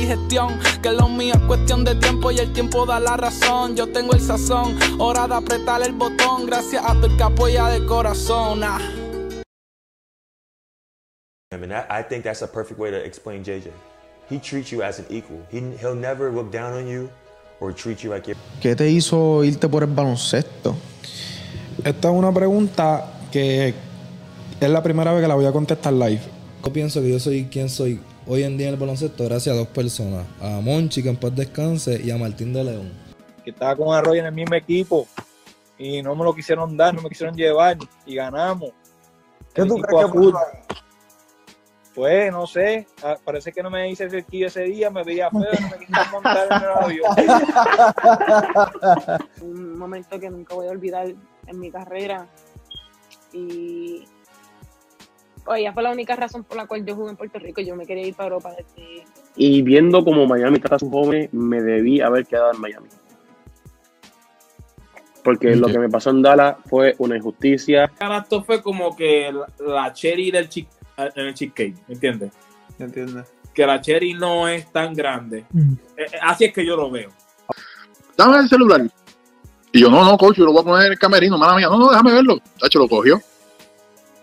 digestión. Que lo mío es cuestión de tiempo y el tiempo da la razón. Yo tengo el sazón, hora de apretar el botón. Gracias a tu el que apoya de corazón. Ah. I mean, that, I think that's a perfect way to explain JJ. He treats you as an equal. He, he'll never look down on you or treat you like you're. ¿Qué te hizo irte por el baloncesto? Esta es una pregunta que es la primera vez que la voy a contestar live. Yo pienso que yo soy quien soy hoy en día en el baloncesto gracias a dos personas. A Monchi, que en paz descanse, y a Martín de León. Que estaba con Arroyo en el mismo equipo y no me lo quisieron dar, no me quisieron llevar y ganamos. ¿Qué El tú crees que Pues, no sé, ah, parece que no me hice cerquillo ese día, me veía feo, no me quisieron montar en el avión. un momento que nunca voy a olvidar en mi carrera. Y oye, esa fue la única razón por la cual yo jugué en Puerto Rico. Yo me quería ir para Europa desde Y viendo como Miami trata a sus jóvenes, me debí haber quedado en Miami. Porque lo que me pasó en Dallas fue una injusticia. Esto fue como que la, cherry del chick, en el cheesecake, ¿me entiendes? ¿Entiendes? Que la cherry no es tan grande. Eh, eh, así es que yo lo veo. dame el celular. Y yo, no, no, coach, yo lo voy a poner en el camerino, mala mía. No, no, déjame verlo. Tacho, lo cogió.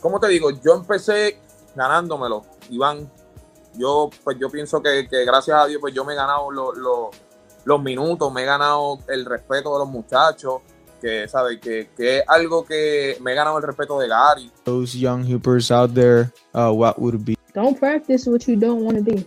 ¿Cómo te digo? Yo empecé ganándomelo, Iván. Yo, pues yo pienso que, que gracias a Dios, pues yo me he ganado lo- lo- los minutos, me he ganado el respeto de los muchachos, que, ¿sabes? Que, que es algo que me he ganado el respeto de Gary. Those young hoopers out there, uh, what would be? Don't practice what you don't want to be.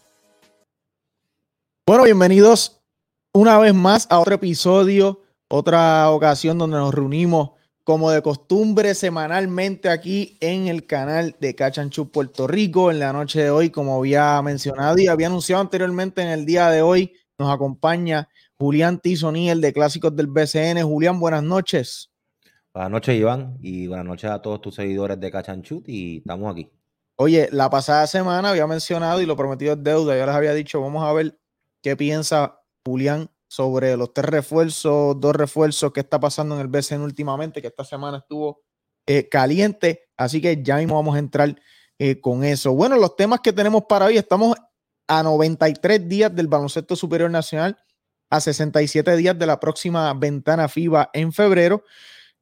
Bueno, bienvenidos una vez más a otro episodio, otra ocasión donde nos reunimos como de costumbre semanalmente aquí en el canal de Cachanchu Puerto Rico. En la noche de hoy, como había mencionado y había anunciado anteriormente en el día de hoy, nos acompaña Julián Tizoní, el de Clásicos del BCN. Julián, buenas noches. Buenas noches, Iván, y buenas noches a todos tus seguidores de Cachanchut y estamos aquí. Oye, la pasada semana había mencionado y lo prometido es deuda. Yo les había dicho, vamos a ver qué piensa Julián sobre los tres refuerzos, dos refuerzos que está pasando en el BCN últimamente, que esta semana estuvo eh, caliente. Así que ya mismo vamos a entrar eh, con eso. Bueno, los temas que tenemos para hoy, estamos a 93 días del baloncesto superior nacional, a 67 días de la próxima ventana FIBA en febrero.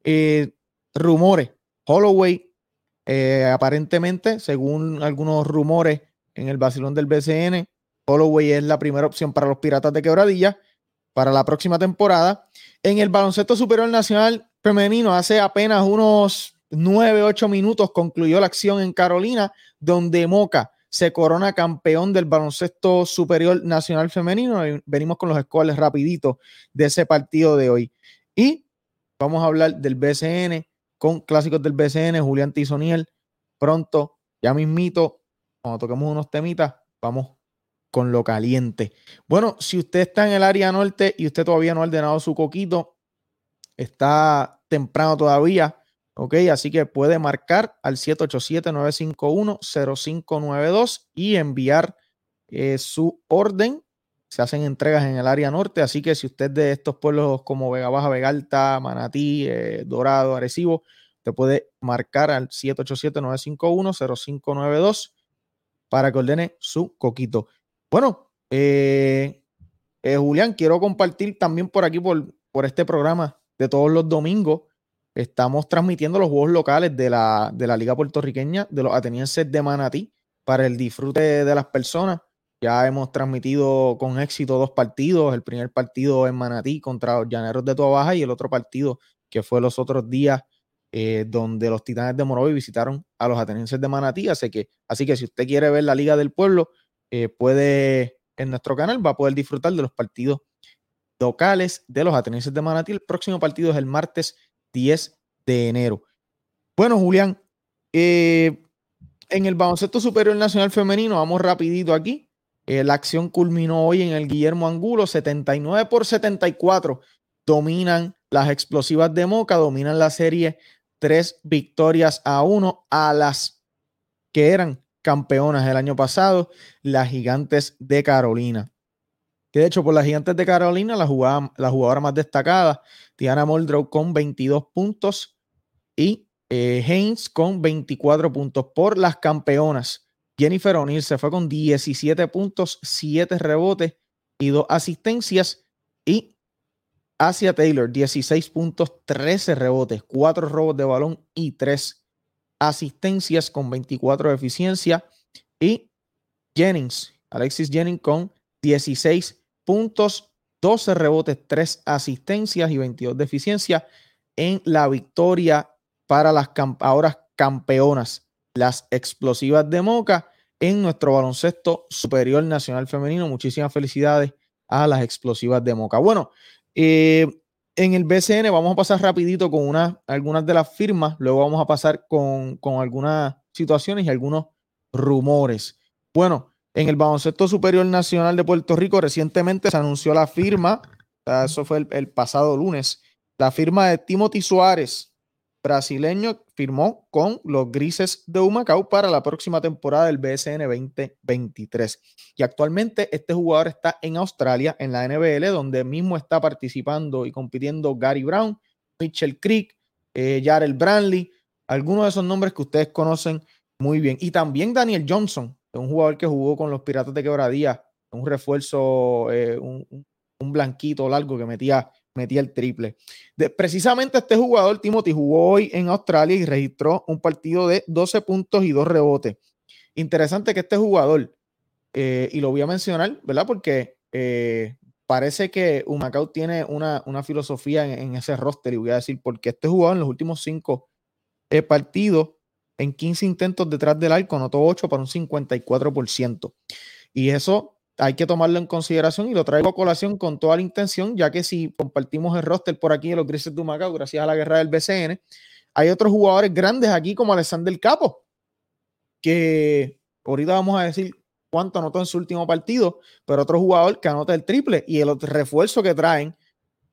Eh, rumores, Holloway, aparentemente, según algunos rumores en el vacilón del BCN, Holloway es la primera opción para los Piratas de Quebradilla para la próxima temporada. En el baloncesto superior nacional femenino, hace apenas unos 9, 8 minutos concluyó la acción en Carolina, donde Moca se corona campeón del baloncesto superior nacional femenino. Venimos con los scores rapiditos de ese partido de hoy. Y vamos a hablar del BCN con clásicos del BCN, Julián Tizoniel. Pronto, ya mismito, cuando toquemos unos temitas, vamos con lo caliente. Bueno, si usted está en el área norte y usted todavía no ha ordenado su coquito, está temprano todavía, ¿ok? Así que puede marcar al 787-951-0592 y enviar eh, su orden. Se hacen entregas en el área norte, así que si usted de estos pueblos como Vega Baja, Vega Alta, Manatí, eh, Dorado, Arecibo, te puede marcar al 787-951-0592 para que ordene su coquito. Bueno, eh, eh, Julián, quiero compartir también por aquí, por, por este programa de todos los domingos, estamos transmitiendo los juegos locales de la, de la Liga Puertorriqueña, de los atenienses de Manatí, para el disfrute de las personas. Ya hemos transmitido con éxito dos partidos. El primer partido en Manatí contra los Llaneros de Baja y el otro partido que fue los otros días eh, donde los Titanes de Morovi visitaron a los atenienses de Manatí. Así que, así que si usted quiere ver la Liga del Pueblo, eh, puede en nuestro canal, va a poder disfrutar de los partidos locales de los atenienses de Manatí. El próximo partido es el martes 10 de enero. Bueno, Julián, eh, en el baloncesto superior nacional femenino, vamos rapidito aquí. la acción culminó hoy en el Guillermo Angulo, 79 por 74. Dominan las explosivas de Moca, dominan la serie tres victorias a uno a las que eran campeonas el año pasado, las gigantes de Carolina. Que de hecho, por las gigantes de Carolina, la jugadora, la jugadora más destacada, Tiana Muldrow con 22 puntos y eh, Haynes con 24 puntos. Por las campeonas, Jennifer O'Neill se fue con 17 puntos, 7 rebotes y 2 asistencias. Y Asia Taylor, 16 puntos, 13 rebotes, 4 robos de balón y 3 asistencias con 24 de eficiencia. Y Jennings, Alexis Jennings con 16 puntos, 12 rebotes, 3 asistencias y 22 de eficiencia en la victoria para las ahora campeonas, las explosivas de Moca en nuestro baloncesto superior nacional femenino. Muchísimas felicidades a las explosivas de Moca. Bueno, eh, en el BCN vamos a pasar rapidito con una, algunas de las firmas, luego vamos a pasar con, algunas situaciones y algunos rumores. Bueno, en el baloncesto superior nacional de Puerto Rico recientemente se anunció la firma, eso fue el pasado lunes, la firma de Timothy Suárez, brasileño firmó con los Grises de Humacao para la próxima temporada del BSN 2023. Y actualmente este jugador está en Australia, en la NBL, donde mismo está participando y compitiendo Gary Brown, Mitchell Creek, eh, Brantley, algunos de esos nombres que ustedes conocen muy bien. Y también Daniel Johnson, un jugador que jugó con los Piratas de Quebradía, un refuerzo, eh, un, un blanquito largo que metía metía el triple. precisamente este jugador, Timothy, jugó hoy en Australia y registró un partido de 12 puntos y 2 rebotes. Interesante que este jugador, eh, y lo voy a mencionar, ¿verdad? Porque eh, parece que Humacao tiene una, filosofía en, ese roster, y voy a decir porque este jugador en los últimos 5 eh, partidos, en 15 intentos detrás del arco, anotó 8 para un 54%. Y eso hay que tomarlo en consideración y lo traigo a colación con toda la intención, ya que si compartimos el roster por aquí en los Grises de Humacao, gracias a la guerra del BCN, hay otros jugadores grandes aquí como Alexander Capo, que ahorita vamos a decir cuánto anotó en su último partido, pero otro jugador que anota el triple y el refuerzo que traen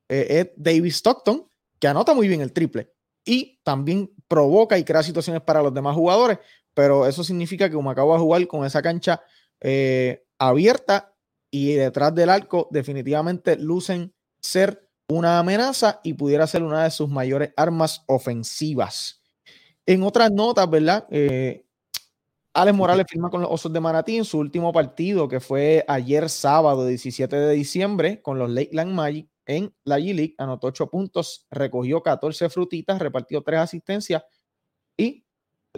eh, es David Stockton, que anota muy bien el triple y también provoca y crea situaciones para los demás jugadores, pero eso significa que Humacao va a jugar con esa cancha eh, abierta y detrás del arco definitivamente lucen ser una amenaza y pudiera ser una de sus mayores armas ofensivas. En otras notas, ¿verdad? Eh, Alex Morales firma con los Osos de Manatí en su último partido, que fue ayer sábado 17 de diciembre, con los Lakeland Magic en la G-League. Anotó 8 puntos, recogió 14 frutitas, repartió 3 asistencias y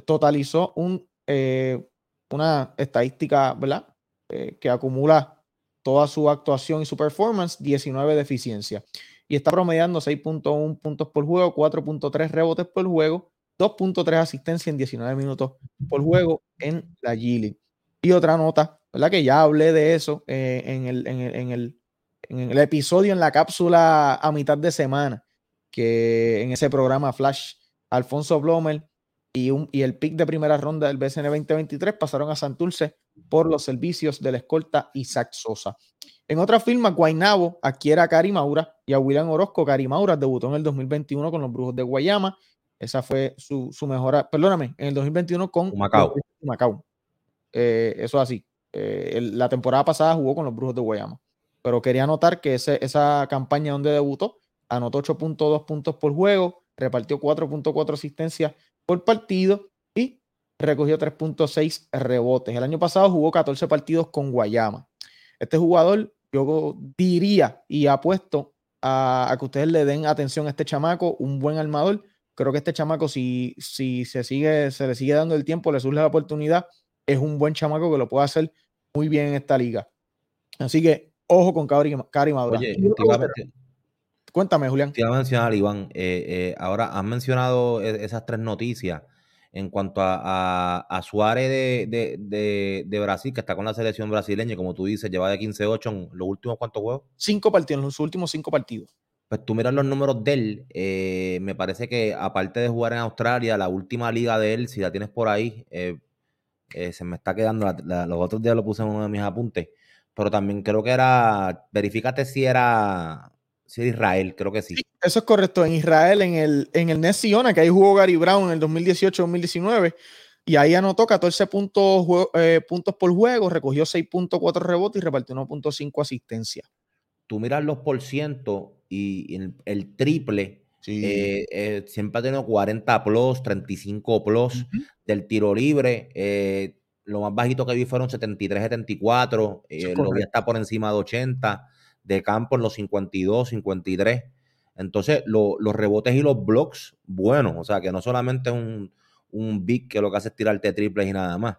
totalizó un, eh, una estadística, ¿verdad? Eh, que acumula toda su actuación y su performance, 19 de eficiencia. Y está promediando 6.1 puntos por juego, 4.3 rebotes por juego, 2.3 asistencia en 19 minutos por juego en la G Y otra nota, ¿verdad? Que ya hablé de eso eh, en, el, en, el, en, el, en el episodio, en la cápsula a mitad de semana, que en ese programa Flash, Alfonso Blomer y, un, y el pick de primera ronda del BCN 2023 pasaron a Santurce por los servicios de la escolta Isaac Sosa. En otra firma, Guainabo adquiere a Cari Maura y a William Orozco. Cari Maura debutó en el 2021 con los Brujos de Guayama. Esa fue su, su mejor, perdóname, en el 2021 con Macao. Macao. Eh, eso así. Eh, la temporada pasada jugó con los Brujos de Guayama. Pero quería notar que ese, esa campaña donde debutó, anotó 8.2 puntos por juego, repartió 4.4 asistencias por partido y recogió 3.6 rebotes. El año pasado jugó 14 partidos con Guayama. Este jugador, yo diría y apuesto a, a que ustedes le den atención a este chamaco, un buen armador. Creo que este chamaco, si, si se, sigue, se le sigue dando el tiempo, le surge la oportunidad, es un buen chamaco que lo puede hacer muy bien en esta liga. Así que ojo con Cari, Cari Madura. Oye, Y yo te iba a creo- meter- Cuéntame, Julián. Te iba a mencionar, Iván, eh, eh, ahora has mencionado e- esas tres noticias en cuanto a, a- a Suárez de, de- de- de Brasil, que está con la selección brasileña, como tú dices, lleva de 15-8 en los últimos cuantos juegos. Cinco partidos, en los últimos cinco partidos. Pues tú miras los números de él, eh, me parece que aparte de jugar en Australia, la última liga de él, si la tienes por ahí, eh, eh, se me está quedando, la- la- los otros días lo puse en uno de mis apuntes, pero también creo que era, verifícate si era, era Israel, creo que sí. Eso es correcto. En Israel, en el, en el Ness-Iona, que ahí jugó Gary Brown en el 2018-2019, y ahí anotó 14 puntos, eh, puntos por juego, recogió 6.4 rebotes y repartió 1.5 asistencia. tú miras los por ciento y el, el triple, eh, eh, siempre ha tenido 40 plus, 35 plus del tiro libre. lo más bajito que vi fueron 73, 74. eh, Eso es lo vi hasta por encima de 80. De campo en los 52, 53. Entonces, lo- los rebotes y los blocks, bueno, o sea, que no solamente es un, un big que lo que hace es tirarte triples y nada más.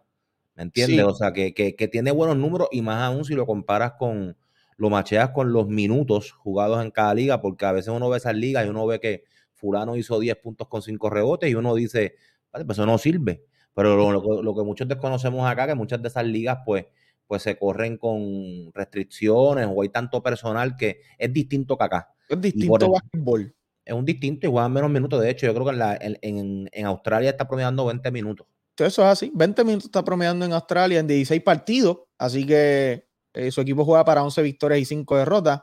¿Me entiendes? Sí. O sea, que, que- que tiene buenos números y más aún si lo comparas con, lo macheas con los minutos jugados en cada liga, porque a veces uno ve esas ligas y uno ve que fulano hizo 10 puntos con 5 rebotes y uno dice, "Vale, pues eso no sirve. Pero lo, lo- lo que muchos desconocemos acá, que muchas de esas ligas pues, pues se corren con restricciones o hay tanto personal que es distinto que acá. Es distinto básquetbol. es un distinto y juegan menos minutos. De hecho, yo creo que en, la- en- en- Australia está promediando 20 minutos. Eso es así. 20 minutos está promediando en Australia en 16 partidos. Así que eh, su equipo juega para 11 victorias y 5 derrotas.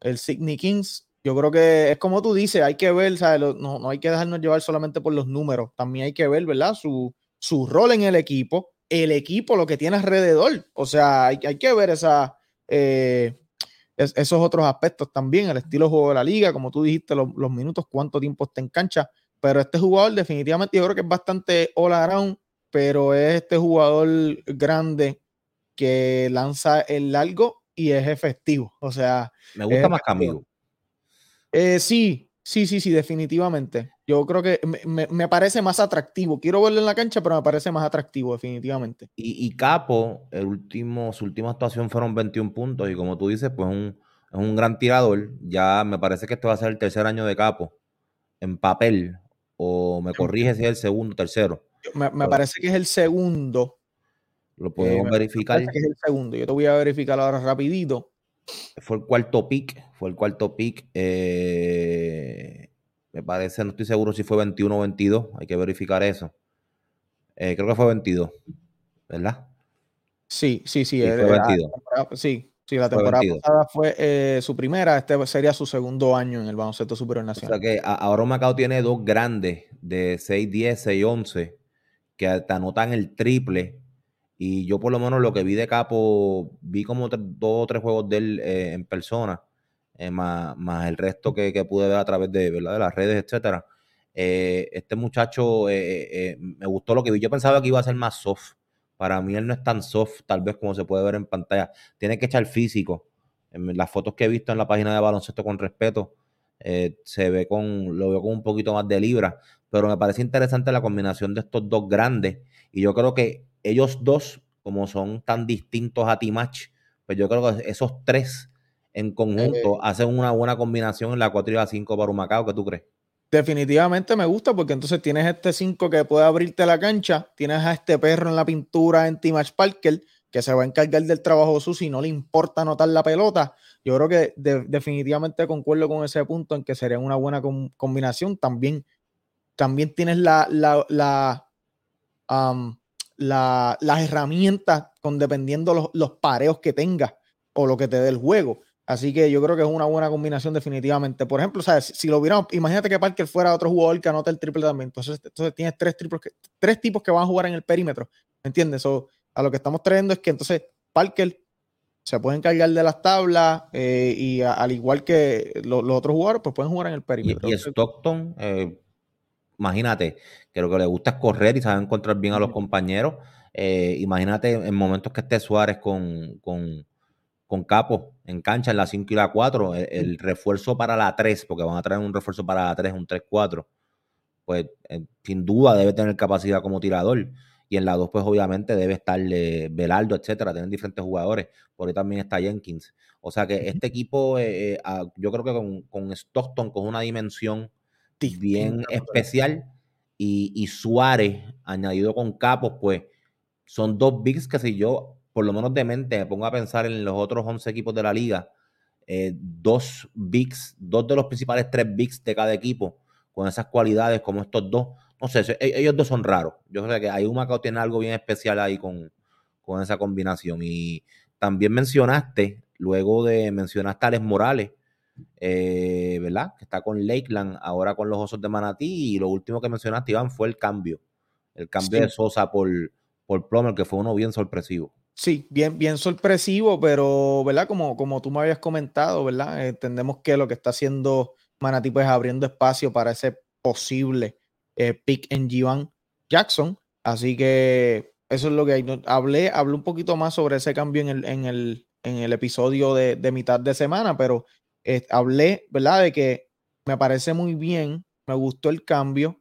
El Sydney Kings, yo creo que es como tú dices, hay que ver, ¿sabes? No, no hay que dejarnos llevar solamente por los números. También hay que ver, ¿verdad? Su, su rol en el equipo, el equipo, lo que tiene alrededor. O sea, hay, hay que ver esa, eh, es- esos otros aspectos también, el estilo de juego de la liga, como tú dijiste, los, los minutos, cuánto tiempo está en cancha. Pero este jugador definitivamente yo creo que es bastante all around, pero es este jugador grande que lanza el largo y es efectivo. O sea, Me gusta más. Camilo. Eh, sí, sí, sí, sí, definitivamente. Yo creo que me, me- me parece más atractivo. Quiero verlo en la cancha, pero me parece más atractivo, definitivamente. Y, y Capo, el último, su última actuación fueron 21 puntos. Y como tú dices, pues un, es un gran tirador. Ya me parece que este va a ser el tercer año de Capo en papel. O me corrige si es el segundo, tercero. Me, me parece que es el segundo. Lo eh, podemos verificar. parece que es el segundo. Yo te voy a verificar ahora rapidito. Fue el cuarto pick. Fue el cuarto pick. eh, me parece, no estoy seguro si fue 21 o 22. Hay que verificar eso. Eh, creo que fue 22. ¿Verdad? Sí, sí, sí. Sí, eh, fue eh, la 22. temporada- sí, sí, la Fue temporada 22. pasada fue eh, su primera. Este sería su segundo año en el baloncesto superior O nacional. sea que ahora Macao tiene dos grandes de 6-10, 6-11 que te anotan el triple. Y yo por lo menos lo que vi de Capo, vi como dos o tres juegos de él eh, en persona, eh, más, más el resto que, que pude ver a través de, ¿verdad? de las redes, etcétera. Eh, este muchacho, eh, me gustó lo que vi. Yo pensaba que iba a ser más soft. Para mí él no es tan soft, tal vez como se puede ver en pantalla. Tiene que echar físico. Las fotos que he visto en la página de baloncesto con respeto, se ve con, lo veo con un poquito más de libra, pero me parece interesante la combinación de estos dos grandes y yo creo que ellos dos, como son tan distintos a T-Match, pues yo creo que esos tres en conjunto hacen una buena combinación en la 4 y la 5 para Humacao, ¿qué tú crees? Definitivamente me gusta porque entonces tienes este 5 que puede abrirte la cancha, tienes a este perro en la pintura en Timach Parker que se va a encargar del trabajo sucio y no le importa anotar la pelota. Yo creo que de- definitivamente concuerdo con ese punto en que sería una buena com- combinación. También, también tienes la, la, la, la- las herramientas con dependiendo los, los pareos que tengas o lo que te dé el juego. Así que yo creo que es una buena combinación definitivamente. Por ejemplo, ¿sabes? si, lo hubiéramos, imagínate que Parker fuera otro jugador que anota el triple también. Entonces, entonces tienes tres, triples que- tres tipos que van a jugar en el perímetro. ¿Me entiendes? So, a lo que estamos trayendo es que entonces Parker se pueden cargar de las tablas eh, y a- al igual que lo- los otros jugadores, pues pueden jugar en el Y, perímetro. y Stockton, eh, imagínate, que lo que le gusta es correr y sabe encontrar bien a los compañeros. Eh, imagínate en momentos que esté Suárez con, con, con Capo en cancha en la 5 y la 4, el, el refuerzo para la 3, porque van a traer un refuerzo para la 3, un 3-4, pues eh, sin duda debe tener capacidad como tirador. Y en la 2, pues obviamente debe estar eh, Belardo, etcétera, tienen diferentes jugadores. Por ahí también está Jenkins. O sea que este equipo, eh, yo creo que con, con Stockton, con una dimensión bien especial, y, y Suárez añadido con Capos, pues son dos bigs que si yo, por lo menos de mente, me pongo a pensar en los otros 11 equipos de la liga, eh, dos bigs, dos de los principales tres bigs de cada equipo, con esas cualidades como estos dos, no sé, e- ellos dos son raros. Yo creo que hay un Macao tiene algo bien especial ahí con, con esa combinación. Y también mencionaste, luego de mencionaste a Alex Morales, eh, ¿verdad? Que está con Lakeland, ahora con los Osos de Manatí. Y lo último que mencionaste, Iván, fue el cambio. El cambio Sí. de Sosa por, por Plummer, que fue uno bien sorpresivo. Sí, bien, bien sorpresivo, pero, ¿verdad? Como, como tú me habías comentado, ¿verdad? Entendemos que lo que está haciendo Manatí, pues abriendo espacio para ese posible eh, pick en Givan Jackson. Así que eso es lo que hay. Hablé, hablé un poquito más sobre ese cambio en el, en el, en el episodio de, de mitad de semana, pero eh, hablé, ¿verdad? De que me parece muy bien, me gustó el cambio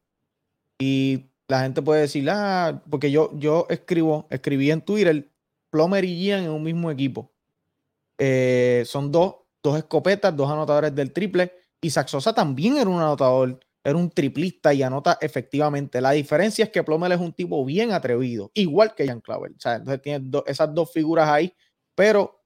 y la gente puede decir, ah, porque yo, yo escribo, escribí en Twitter, Plomer y Gian en un mismo equipo. Eh, son dos, dos escopetas, dos anotadores del triple. Y Saxosa también era un anotador, era un triplista y anota efectivamente. La diferencia es que Plomer es un tipo bien atrevido, igual que Jan Clavel. O sea, entonces tiene do- esas dos figuras ahí, pero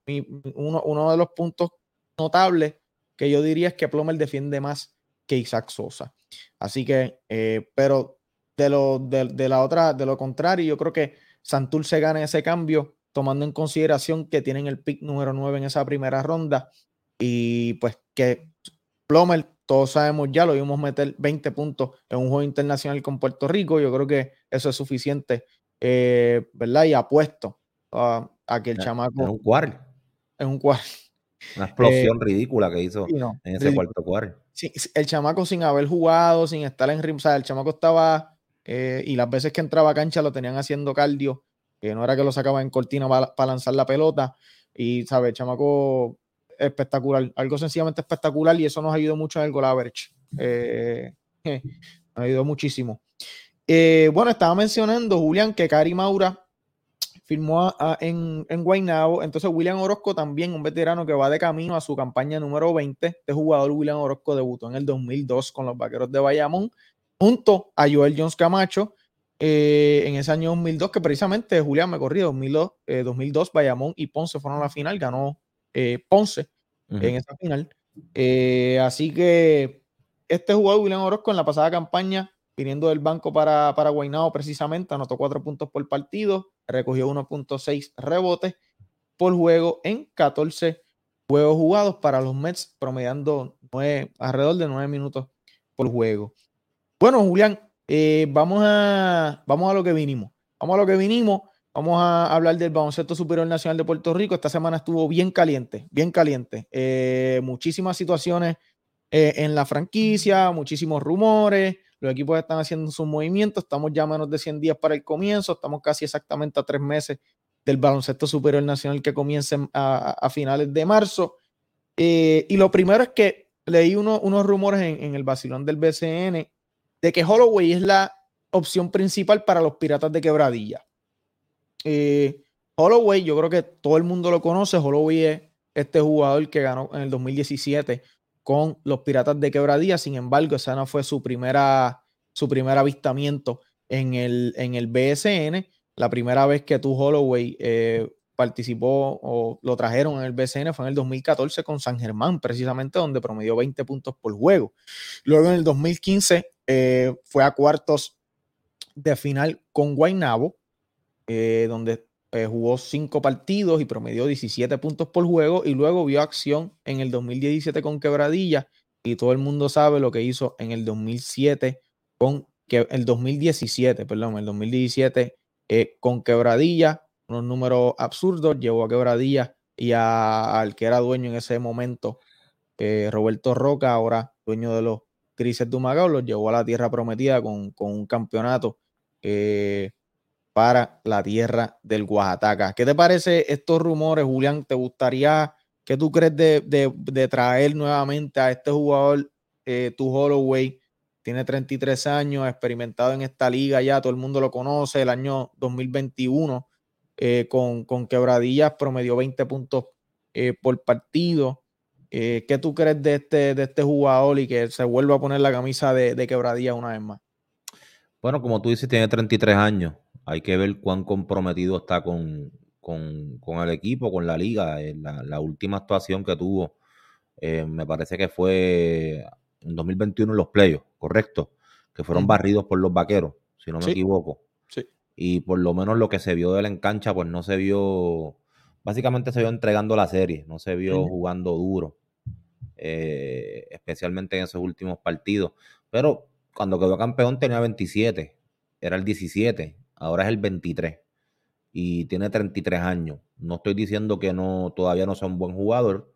uno, uno de los puntos notables que yo diría es que Plomer defiende más que Isaac Sosa. Así que, eh, pero de lo, de, de la otra, de lo contrario, yo creo que Santur se gana ese cambio, tomando en consideración que tienen el pick número 9 en esa primera ronda. Y pues que Plomer, todos sabemos ya, lo vimos meter 20 puntos en un juego internacional con Puerto Rico. Yo creo que eso es suficiente, eh, ¿verdad? Y apuesto a, a que el chamaco. en un quarter. En un quarter. Una explosión Eh, ridícula que hizo no, en ese ridículo. cuarto quarter. Sí, el chamaco sin haber jugado, sin estar en ritmo, o sea, el chamaco estaba, eh, y las veces que entraba a cancha lo tenían haciendo cardio, que no era que lo sacaba en cortina para lanzar la pelota, y, ¿sabes? El chamaco espectacular, algo sencillamente espectacular, y eso nos ayudó mucho en el goal average. Eh, nos ayudó muchísimo. Bueno, estaba mencionando, Julián, que Cari Maura firmó a- a- en, en Guaynabo. Entonces, William Orozco también, un veterano que va de camino a su campaña número 20. Este jugador, William Orozco, debutó en el 2002 con los Vaqueros de Bayamón, junto a Joel Jones Camacho. eh, en ese año 2002, que precisamente Julián me corrió, 2002, eh, 2002, Bayamón y Ponce fueron a la final, ganó eh, Ponce en esa final. Eh, así que este jugador, William Orozco, en la pasada campaña, viniendo del banco para, para precisamente, anotó 4 puntos por partido, recogió 1.6 rebotes por juego en 14 juegos jugados para los Mets, promediando nueve- alrededor de 9 minutos por juego. Bueno, Julián, eh, vamos, a, vamos a lo que vinimos. Vamos a lo que vinimos. Vamos a hablar del baloncesto superior nacional de Puerto Rico. Esta semana estuvo bien caliente, bien caliente. Eh, muchísimas situaciones eh, en la franquicia, muchísimos rumores. Los equipos están haciendo sus movimientos. Estamos ya menos de 100 días para el comienzo. Estamos casi exactamente a tres meses del baloncesto superior nacional que comienza en- a, finales de marzo. Eh, y lo primero es que leí uno- unos rumores en, en el vacilón del BCN de que Holloway es la opción principal para los Piratas de Quebradilla. Eh, Holloway, yo creo que todo el mundo lo conoce. Holloway es este jugador que ganó en el 2017 con los Piratas de Quebradilla. Sin embargo, esa no fue su primera, su primer avistamiento en el, en el BSN. La primera vez que tu Holloway eh, participó o lo trajeron en el BCN fue en el 2014 con San Germán, precisamente donde promedió 20 puntos por juego. Luego en el 2015 eh, fue a cuartos de final con Guaynabo, eh, donde eh, jugó cinco partidos y promedió 17 puntos por juego y luego vio acción en el 2017 con Quebradilla y todo el mundo sabe lo que hizo en el 2007 con que el 2017, perdón, el 2017 eh, con Quebradilla, unos números absurdos, llevó a Quebradilla y a- al que era dueño en ese momento, eh, Roberto Roca, ahora dueño de los Grises de los llevó a la tierra prometida con, con un campeonato eh, para la tierra del Oaxaca. ¿Qué te parece estos rumores, Julián? ¿Te gustaría, qué tú crees de, de- traer nuevamente a este jugador, eh, tu Holloway? Tiene 33 años, experimentado en esta liga ya, todo el mundo lo conoce, el año 2021, eh, con, con quebradillas, promedió 20 puntos eh, por partido. Eh, ¿Qué tú crees de este, de este jugador y que se vuelva a poner la camisa de, de quebradilla una vez más? Bueno, como tú dices, tiene 33 años. Hay que ver cuán comprometido está con, con- con el equipo, con la liga. Eh, La, la última actuación que tuvo, eh, me parece que fue en 2021 en los playoffs, correcto, que fueron barridos por los vaqueros, si no me Sí. equivoco. Sí. Y por lo menos lo que se vio de él en cancha, pues no se vio, básicamente se vio entregando la serie, no se vio jugando duro, eh, especialmente en esos últimos partidos. Pero cuando quedó campeón tenía 27, era el 17, ahora es el 23 y tiene 33 años. No estoy diciendo que no todavía no sea un buen jugador,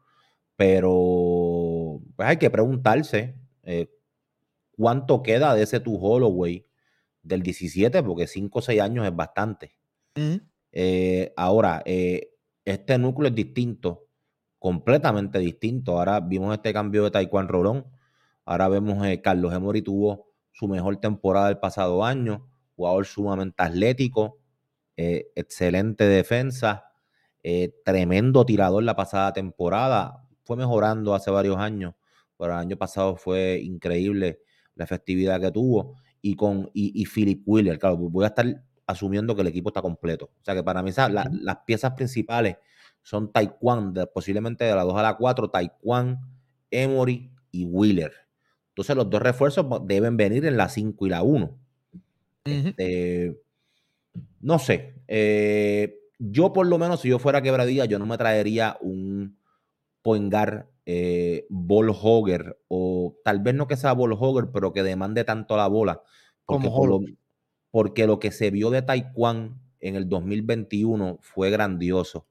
pero pues hay que preguntarse eh, cuánto queda de ese tu Holloway del 17, porque 5 o 6 años es bastante. Eh, ahora, eh, este núcleo es distinto, completamente distinto. Ahora vimos este cambio de Taekwondo Rolón. Ahora vemos eh, Carlos Emory tuvo su mejor temporada del pasado año, jugador sumamente atlético, eh, excelente defensa, eh, tremendo tirador la pasada temporada. Fue mejorando hace varios años, pero el año pasado fue increíble la efectividad que tuvo. Y con y, y Philip Wheeler, claro, voy a estar asumiendo que el equipo está completo. O sea que para mí la- las piezas principales son Taekwondo, de- posiblemente de la 2 a la 4, Taekwondo, Emory y Wheeler. Entonces los dos refuerzos pues, deben venir en la 5 y la 1. Este, no sé. eh, yo, por lo menos, si yo fuera quebradilla, yo no me traería un Poengar eh, ball hogger o tal vez no que sea ball hogger, pero que demande tanto la bola. Porque, por lo, porque lo que se vio de Taekwondo en el 2021 fue grandioso.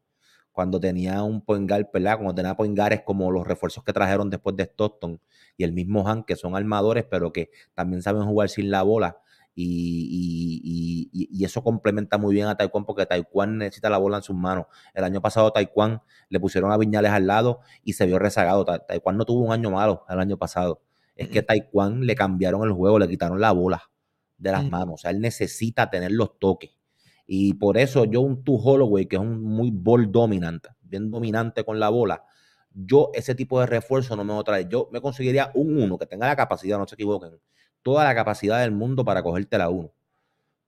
Cuando tenía un Poengar, ¿verdad? Cuando tenía Poengares como los refuerzos que trajeron después de Stockton y el mismo Han, que son armadores, pero que también saben jugar sin la bola. Y, y- y- y- y eso complementa muy bien a Taekwondo porque Taekwondo necesita la bola en sus manos. El año pasado Taekwondo le pusieron a Viñales al lado y se vio rezagado. Ta- Taekwondo no tuvo un año malo el año pasado. Es que Taekwondo le cambiaron el juego, le quitaron la bola de las Mm. manos. O sea, él necesita tener los toques. Y por eso yo un Tu Holloway, que es un muy ball dominante, bien dominante con la bola, yo ese tipo de refuerzo no me voy a traer. Yo me conseguiría un uno que tenga la capacidad, no se equivoquen, toda la capacidad del mundo para cogerte la uno,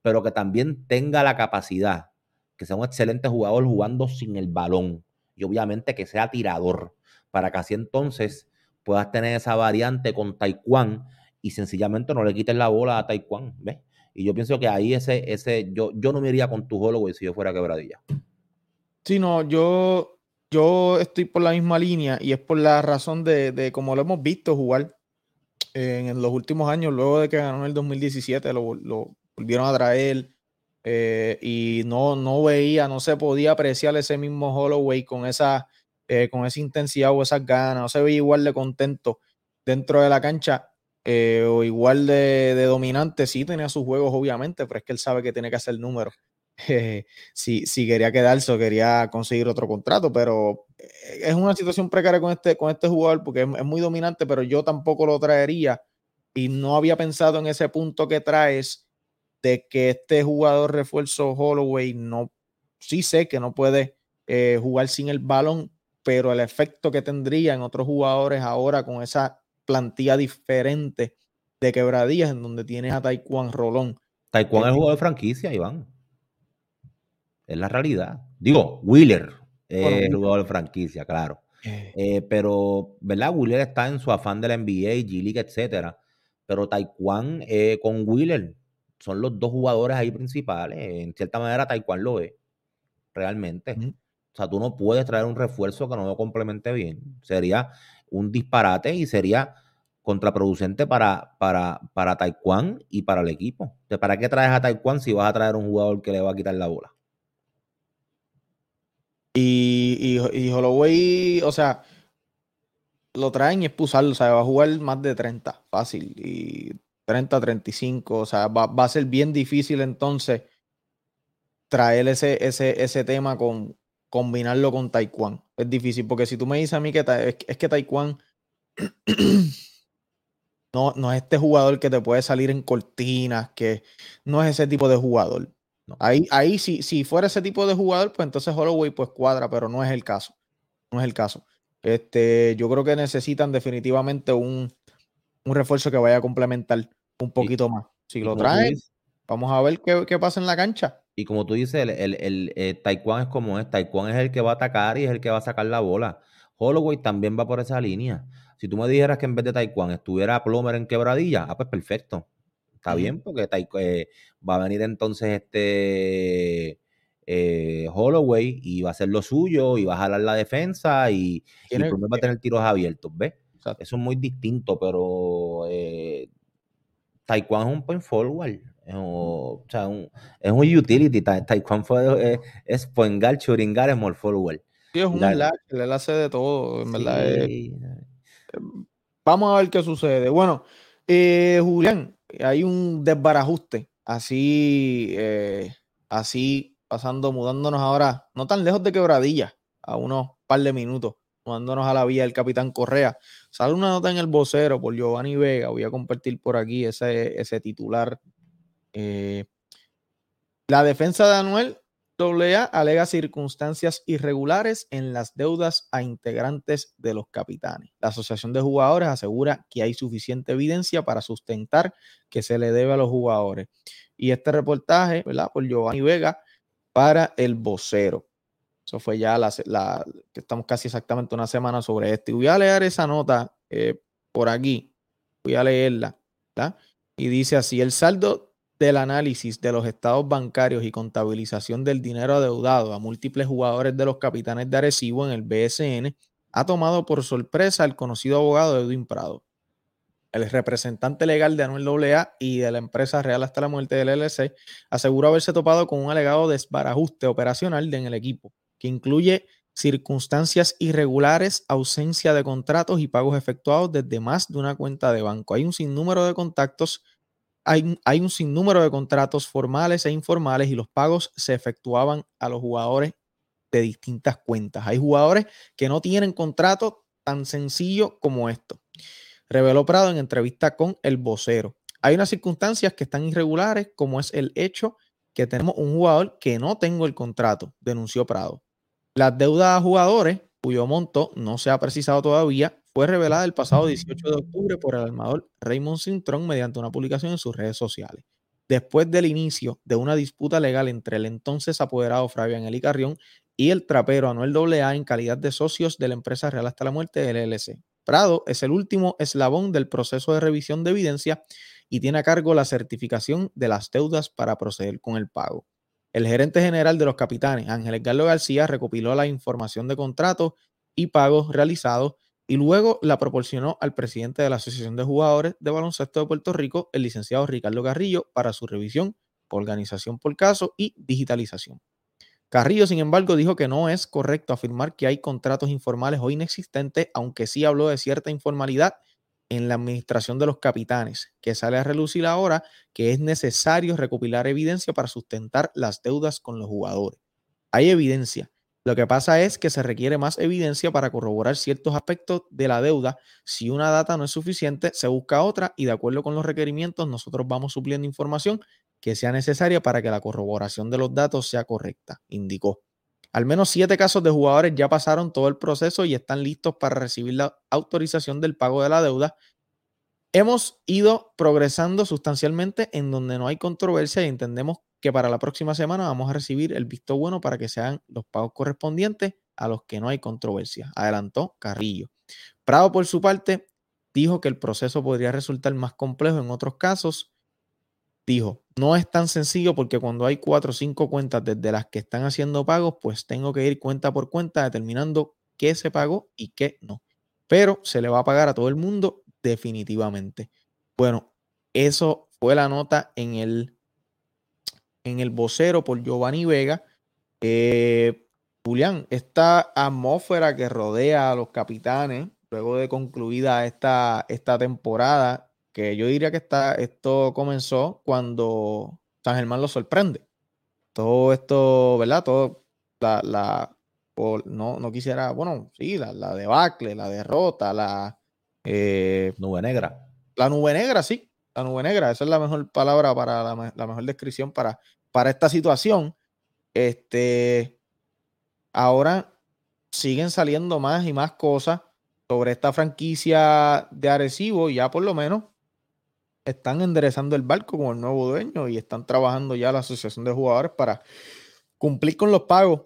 pero que también tenga la capacidad, que sea un excelente jugador jugando sin el balón y obviamente que sea tirador, para que así entonces puedas tener esa variante con Taekwondo y sencillamente no le quites la bola a Taekwondo, ¿ves? Y yo pienso que ahí ese, ese, yo, yo no me iría con tu Holloway si yo fuera quebradilla. Sí, no, yo, yo estoy por la misma línea y es por la razón de, de como lo hemos visto jugar en los últimos años, luego de que ganó en el 2017, lo, volvieron a traer eh, y no, no veía, no se podía apreciar ese mismo Holloway con esa, eh, con esa intensidad o esas ganas, no se veía igual de contento dentro de la cancha eh, o igual de, de dominante. Sí tenía sus juegos, obviamente, pero es que él sabe que tiene que hacer números. Si, si quería quedarse o quería conseguir otro contrato, pero es una situación precaria con este, con este jugador porque es, es muy dominante, pero yo tampoco lo traería y no había pensado en ese punto que traes de que este jugador refuerzo Holloway no, sí sé que no puede eh, jugar sin el balón, pero el efecto que tendría en otros jugadores ahora con esa plantilla diferente de quebradillas en donde tienes a Taekwondo Rolón. Taekwondo es el jugador de franquicia, Iván. Es la realidad. Digo, Wheeler es Wheeler. jugador de franquicia, claro. Eh, pero, ¿verdad? Wheeler está en su afán de la NBA, G League, etcétera. Pero Taekwondo eh, con Wheeler son los dos jugadores ahí principales. En cierta manera, Taekwondo lo es, realmente. O sea, tú no puedes traer un refuerzo que no lo complemente bien. Sería un disparate y sería contraproducente para, para, para Taekwondo y para el equipo. Entonces, ¿para qué traes a Taekwondo si vas a traer un jugador que le va a quitar la bola? Y, y, y Holloway, o sea, lo traen y es pusarlo, o sea, va a jugar más de 30, fácil. Y 30, 35, o sea, va, va a ser bien difícil entonces traer ese, ese, ese tema con combinarlo con Taekwondo. Es difícil, porque si tú me dices a mí que es, es que Taekwondo no, no es este jugador que te puede salir en cortinas, que no es ese tipo de jugador. Ahí, ahí si, si fuera ese tipo de jugador, pues entonces Holloway pues cuadra, pero no es el caso. No es el caso. Este, yo creo que necesitan definitivamente un, un refuerzo que vaya a complementar un poquito más. Si lo traen, dices- vamos a ver qué, qué pasa en la cancha. Y como tú dices, el, el, el, eh, Taekwondo es como es. Taekwondo es el que va a atacar y es el que va a sacar la bola. Holloway también va por esa línea. Si tú me dijeras que en vez de Taekwondo estuviera Plomer en quebradilla, ah, pues perfecto. Está bien, porque eh, va a venir entonces este eh, Holloway y va a hacer lo suyo y va a jalar la defensa y, y Plomer va a tener tiros abiertos, ¿ves? Exacto. Eso es muy distinto, pero eh, Taekwondo es un point forward. Es un, o sea, un- es un utility. Ta- Taekwondo fue- es, es point guard, shooting guard, small forward. Sí, es un La- slasher, él hace de todo, en verdad. es- Sí. Vamos a ver qué sucede. Bueno, eh, Julián, hay un desbarajuste, así, eh, así pasando, mudándonos ahora, no tan lejos de Quebradilla, a unos par de minutos, mudándonos a la vía del Capitán Correa. Sale una nota en el vocero por Giovanni Vega, voy a compartir por aquí ese, ese titular. Eh, la defensa de Anuel AA alega circunstancias irregulares en las deudas a integrantes de los capitanes. La Asociación de Jugadores asegura que hay suficiente evidencia para sustentar que se le debe a los jugadores. Y este reportaje, ¿verdad? Por Giovanni Vega para el vocero. Eso fue ya la, que estamos casi exactamente una semana sobre esto. Y voy a leer esa nota eh, por aquí. Voy a leerla. ¿verdad? Y dice así: el saldo del análisis de los estados bancarios y contabilización del dinero adeudado a múltiples jugadores de los capitanes de Arecibo en el BSN ha tomado por sorpresa al conocido abogado Edwin Prado. El representante legal de Anuel AA y de la empresa Real hasta la muerte del LLC aseguró haberse topado con un alegado desbarajuste operacional en el equipo, que incluye circunstancias irregulares, ausencia de contratos y pagos efectuados desde más de una cuenta de banco. Hay un sinnúmero de contactos hay, un- hay un sinnúmero de contratos formales e informales y los pagos se efectuaban a los jugadores de distintas cuentas. Hay jugadores que no tienen contrato tan sencillo como esto. Reveló Prado en entrevista con el vocero. Hay unas circunstancias que están irregulares, como es el hecho que tenemos un jugador que no tengo el contrato, denunció Prado. Las deudas a jugadores, cuyo monto no se ha precisado todavía, fue revelada el pasado 18 de octubre por el armador Raymond Cintrón mediante una publicación en sus redes sociales. Después del inicio de una disputa legal entre el entonces apoderado Fabián Eli Carrión y el trapero Anuel AA en calidad de socios de la empresa Real hasta la muerte del LLC. Prado es el último eslabón del proceso de revisión de evidencia y tiene a cargo la certificación de las deudas para proceder con el pago. El gerente general de los capitanes, Ángel Edgardo García, recopiló la información de contratos y pagos realizados y luego la proporcionó al presidente de la Asociación de Jugadores de Baloncesto de Puerto Rico, el licenciado Ricardo Carrillo, para su revisión, organización por caso y digitalización. Carrillo, sin embargo, dijo que no es correcto afirmar que hay contratos informales o inexistentes, aunque sí habló de cierta informalidad en la administración de los capitanes, que sale a relucir ahora que es necesario recopilar evidencia para sustentar las deudas con los jugadores. Hay evidencia. Lo que pasa es que se requiere más evidencia para corroborar ciertos aspectos de la deuda. Si una data no es suficiente, se busca otra y de acuerdo con los requerimientos nosotros vamos supliendo información que sea necesaria para que la corroboración de los datos sea correcta, indicó. Al menos siete casos de jugadores ya pasaron todo el proceso y están listos para recibir la autorización del pago de la deuda. Hemos ido progresando sustancialmente en donde no hay controversia y entendemos que para la próxima semana vamos a recibir el visto bueno para que sean los pagos correspondientes a los que no hay controversia, adelantó Carrillo. Prado, por su parte, dijo que el proceso podría resultar más complejo en otros casos. Dijo, no es tan sencillo porque cuando hay cuatro o cinco cuentas desde las que están haciendo pagos, pues tengo que ir cuenta por cuenta determinando qué se pagó y qué no. Pero se le va a pagar a todo el mundo definitivamente. Bueno, eso fue la nota en el, en el vocero por Giovanni Vega. Eh, Julián, esta atmósfera que rodea a los capitanes luego de concluida esta, esta temporada, que yo diría que está, esto comenzó cuando San Germán lo sorprende. Todo esto, ¿verdad? Todo la, la o no, no quisiera, bueno, sí, la, la debacle, la derrota, la eh, nube negra. La nube negra, sí, la nube negra, esa es la mejor palabra para la, me- la mejor descripción para, para esta situación. Este, ahora siguen saliendo más y más cosas sobre esta franquicia de Arecibo y ya por lo menos están enderezando el barco con el nuevo dueño y están trabajando ya la asociación de jugadores para cumplir con los pagos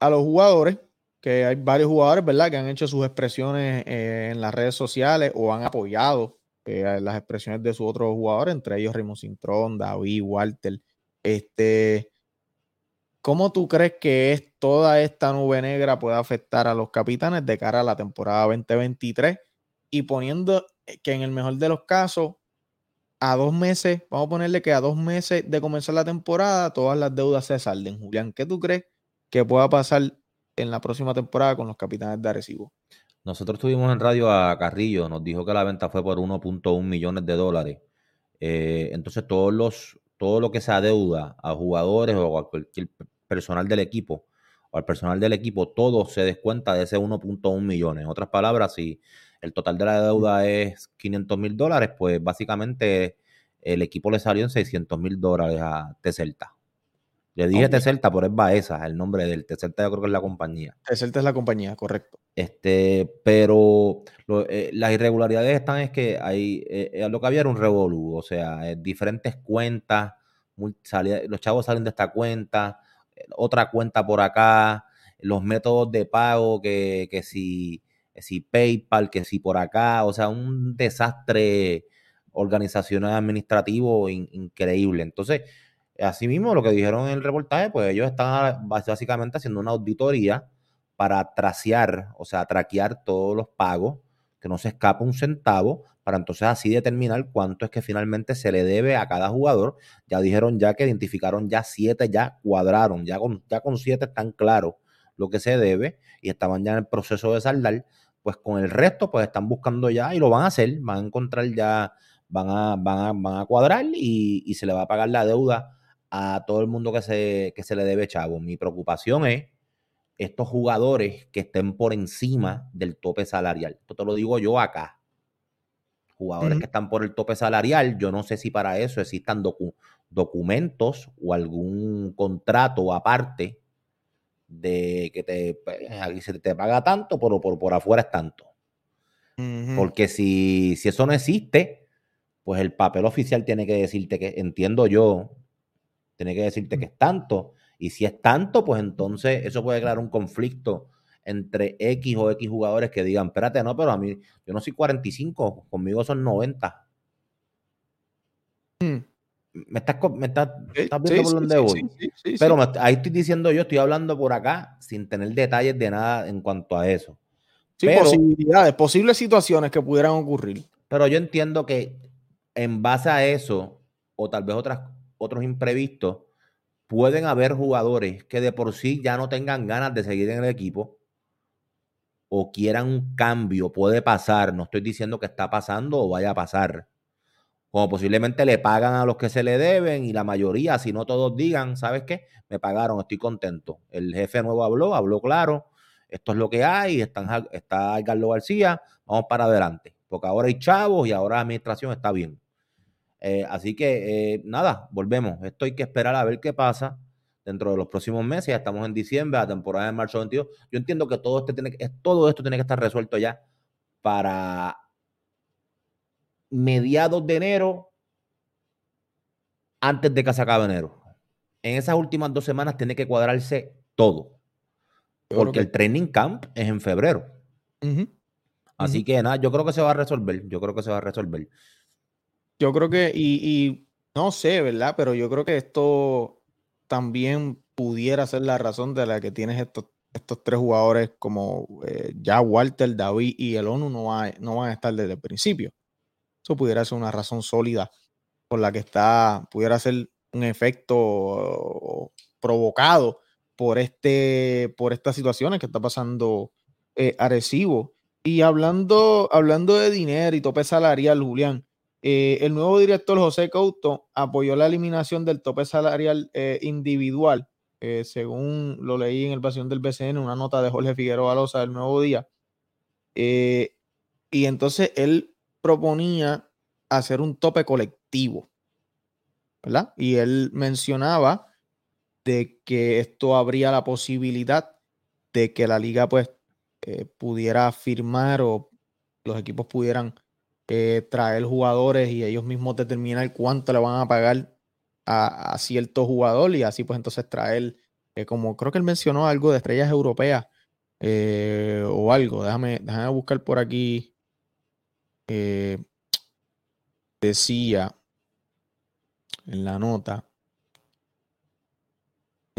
a los jugadores, que hay varios jugadores, ¿verdad?, que han hecho sus expresiones eh, en las redes sociales o han apoyado eh, las expresiones de sus otros jugadores, entre ellos Raymond Cintrón, David, Walter. Este, ¿Cómo tú crees que toda esta nube negra puede afectar a los capitanes de cara a la temporada 2023? Y poniendo que en el mejor de los casos, a dos meses, vamos a ponerle que a dos meses de comenzar la temporada, todas las deudas se salden. Julián, ¿qué tú crees que pueda pasar en la próxima temporada con los capitanes de Arecibo? Nosotros tuvimos en radio a Carrillo, nos dijo que la venta fue por 1.1 millones de dólares. Eh, entonces, todos los, todo lo que se adeuda a jugadores o a cualquier personal del equipo o al personal del equipo, todo se descuenta de ese 1.1 millones. En otras palabras, si el total de la deuda es 500 mil dólares, pues básicamente el equipo le salió en 600 mil dólares a Tecelta. Le dije Ok. Tecelta, pero es Baeza, el nombre del Tecelta yo creo que es la compañía. Tecelta es la compañía, correcto. Este, pero lo- eh, las irregularidades están es que hay, eh, eh, lo que había era un revolú, o sea, eh, diferentes cuentas, salía- los chavos salen de esta cuenta, otra cuenta por acá, los métodos de pago, que, que si, que si PayPal, que si por acá, o sea, un desastre organizacional administrativo in- increíble. Entonces, asimismo, lo que dijeron en el reportaje, pues ellos están bas- básicamente haciendo una auditoría para tracear, o sea, traquear todos los pagos, que no se escape un centavo, para entonces así determinar cuánto es que finalmente se le debe a cada jugador. Ya dijeron ya que identificaron ya siete, ya cuadraron, ya con, ya con siete están claros lo que se debe y estaban ya en el proceso de saldar. Pues con el resto, pues están buscando ya y lo van a hacer, van a encontrar ya, van a, van a, van a cuadrar y, y se le va a pagar la deuda a todo el mundo que se, que se le debe, chavo. Mi preocupación es estos jugadores que estén por encima del tope salarial. Esto te lo digo yo acá. Jugadores que están por el tope salarial, yo no sé si para eso existan docu- documentos o algún contrato aparte de que te, pues, aquí se te paga tanto, pero por, por afuera es tanto. Porque si, si eso no existe, pues el papel oficial tiene que decirte que, entiendo yo, tiene que decirte que es tanto. Y si es tanto, pues entonces eso puede crear un conflicto entre X o X jugadores que digan, espérate, no, pero a mí, yo no soy 45, conmigo son 90. Me estás, me estás, estás viendo sí, por sí, voy. sí, pero me- ahí estoy diciendo yo, estoy hablando por acá sin tener detalles de nada en cuanto a eso. Sí, Pero- posibilidades, posibles situaciones que pudieran ocurrir. Pero yo entiendo que en base a eso, o tal vez otras, otros imprevistos, pueden haber jugadores que de por sí ya no tengan ganas de seguir en el equipo o quieran un cambio. Puede pasar, no estoy diciendo que está pasando o vaya a pasar. Como posiblemente le pagan a los que se le deben y la mayoría, si no todos digan, ¿sabes qué? Me pagaron, estoy contento. El jefe nuevo habló, habló claro, esto es lo que hay, está Carlos García, vamos para adelante, porque ahora hay chavos y ahora la administración está bien. Eh, así que eh, nada, volvemos. Esto hay que esperar a ver qué pasa dentro de los próximos meses. Ya estamos en diciembre, la temporada de marzo 22. Yo entiendo que todo, este tiene, todo esto tiene que estar resuelto ya para mediados de enero, antes de que se acabe enero. En esas últimas dos semanas tiene que cuadrarse todo. Porque que- el training camp es en febrero. Así que nada, yo creo que se va a resolver. Yo creo que se va a resolver. Yo creo que, y, y no sé, ¿verdad? Pero yo creo que esto también pudiera ser la razón de la que tienes estos, estos tres jugadores como eh, ya Walter, David y el ONU no, va- no van a estar desde el principio. Eso pudiera ser una razón sólida por la que está, pudiera ser un efecto provocado por, este, por estas situaciones que está pasando eh. Y hablando, hablando de dinero y tope salarial, Julián, eh, el nuevo director José Couto apoyó la eliminación del tope salarial eh, individual, eh, según lo leí en el pasión del BCN, una nota de Jorge Figueroa Loza del Nuevo Día. Y entonces él proponía hacer un tope colectivo, ¿verdad? Y él mencionaba de que esto habría la posibilidad de que la liga pues pudiera firmar o los equipos pudieran eh, traer jugadores y ellos mismos determinar cuánto le van a pagar a, cierto jugador y así pues entonces traer, eh, como creo que él mencionó algo de estrellas europeas eh, o algo, déjame, déjame buscar por aquí. eh, decía en la nota.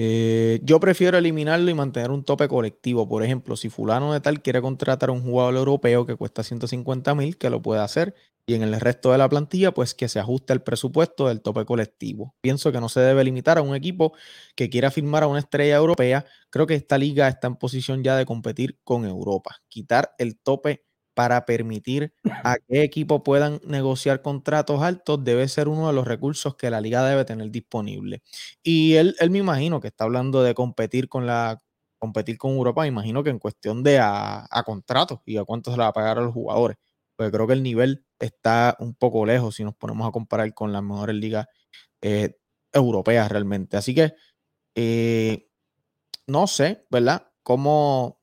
Eh, yo prefiero eliminarlo y mantener un tope colectivo. Por ejemplo, si fulano de tal quiere contratar a un jugador europeo que cuesta 150 mil, que lo puede hacer. Y en el resto de la plantilla, pues que se ajuste el presupuesto del tope colectivo. Pienso que no se debe limitar a un equipo que quiera firmar a una estrella europea. Creo que esta liga está en posición ya de competir con Europa. Quitar el tope para permitir a qué equipo puedan negociar contratos altos debe ser uno de los recursos que la liga debe tener disponible. Y él, él me imagino que está hablando de competir con la competir con Europa, me imagino que en cuestión de a, a contratos y a cuánto se le va a pagar a los jugadores. Porque creo que el nivel está un poco lejos si nos ponemos a comparar con las mejores ligas eh, europeas realmente. Así que eh, no sé, ¿verdad? Cómo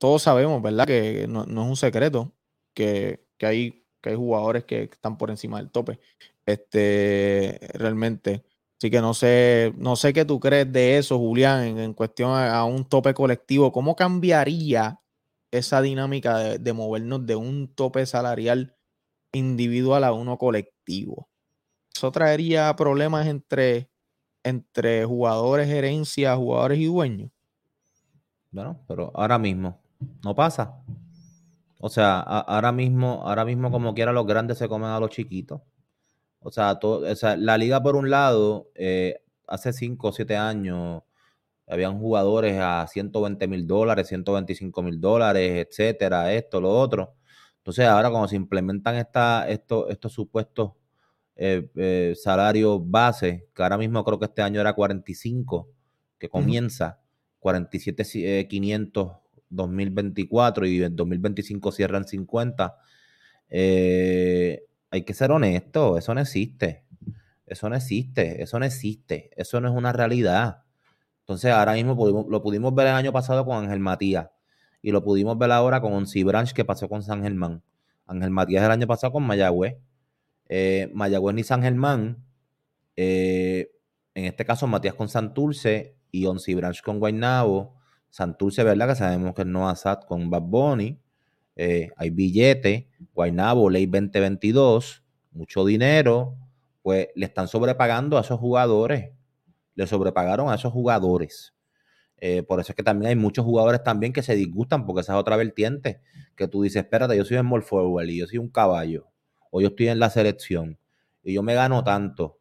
todos sabemos, ¿verdad? Que no, es un secreto que, que hay, que hay jugadores que están por encima del tope. Este, realmente. Así que no sé, no sé qué tú crees de eso, Julián, en, cuestión a, un tope colectivo. ¿Cómo cambiaría esa dinámica de, de movernos de un tope salarial individual a uno colectivo? Eso traería problemas entre, entre jugadores, gerencia, jugadores y dueños. Bueno, pero ahora mismo no pasa. O sea, a- ahora mismo, ahora mismo como quiera los grandes se comen a los chiquitos. O sea, to- o sea, la liga por un lado, eh, hace 5 o 7 años, habían jugadores a 120 mil dólares, 125 mil dólares, etcétera, esto, lo otro. Entonces ahora cuando se implementan esta, estos, estos supuestos eh, eh, salarios base, que ahora mismo creo que este año era 45, que comienza, 47 si- eh, 500 2024 y en 2025 cierran 50. eh, hay que ser honesto, eso no existe. Eso no existe, eso no existe, eso no es una realidad. Entonces ahora mismo lo pudimos ver el año pasado con Ángel Matías y lo pudimos ver ahora con Onsi Branch que pasó con San Germán. Ángel Matías el año pasado con Mayagüez. Eh, Mayagüez ni San Germán. eh, en este caso Matías con Santurce y Onsi Branch con Guaynabo. Santurce, ¿verdad? Que sabemos que es Noah Sad con Bad Bunny. eh, hay billete. Guaynabo, ley 2022. Mucho dinero. Pues le están sobrepagando a esos jugadores. Le sobrepagaron a esos jugadores. Eh, por eso es que también hay muchos jugadores también que se disgustan porque esa es otra vertiente. Que tú dices, espérate, yo soy small forward y yo soy un caballo. O yo estoy en la selección y yo me gano tanto.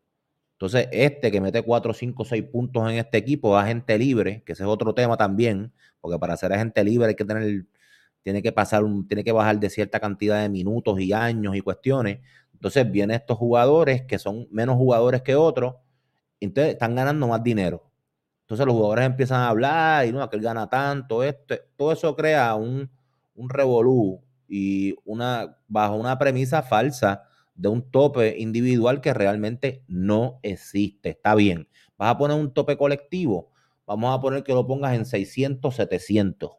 Entonces, este que mete 4, 5, 6 puntos en este equipo, agente libre, que ese es otro tema también, porque para ser agente libre hay que tener, tiene que pasar un, tiene que bajar de cierta cantidad de minutos y años y cuestiones. Entonces, vienen estos jugadores que son menos jugadores que otros, entonces están ganando más dinero. Entonces los jugadores empiezan a hablar y no, aquel gana tanto, esto, todo eso crea un, un revolú y una, bajo una premisa falsa de un tope individual que realmente no existe. Está bien. Vas a poner un tope colectivo. Vamos a poner que lo pongas en 600, 700.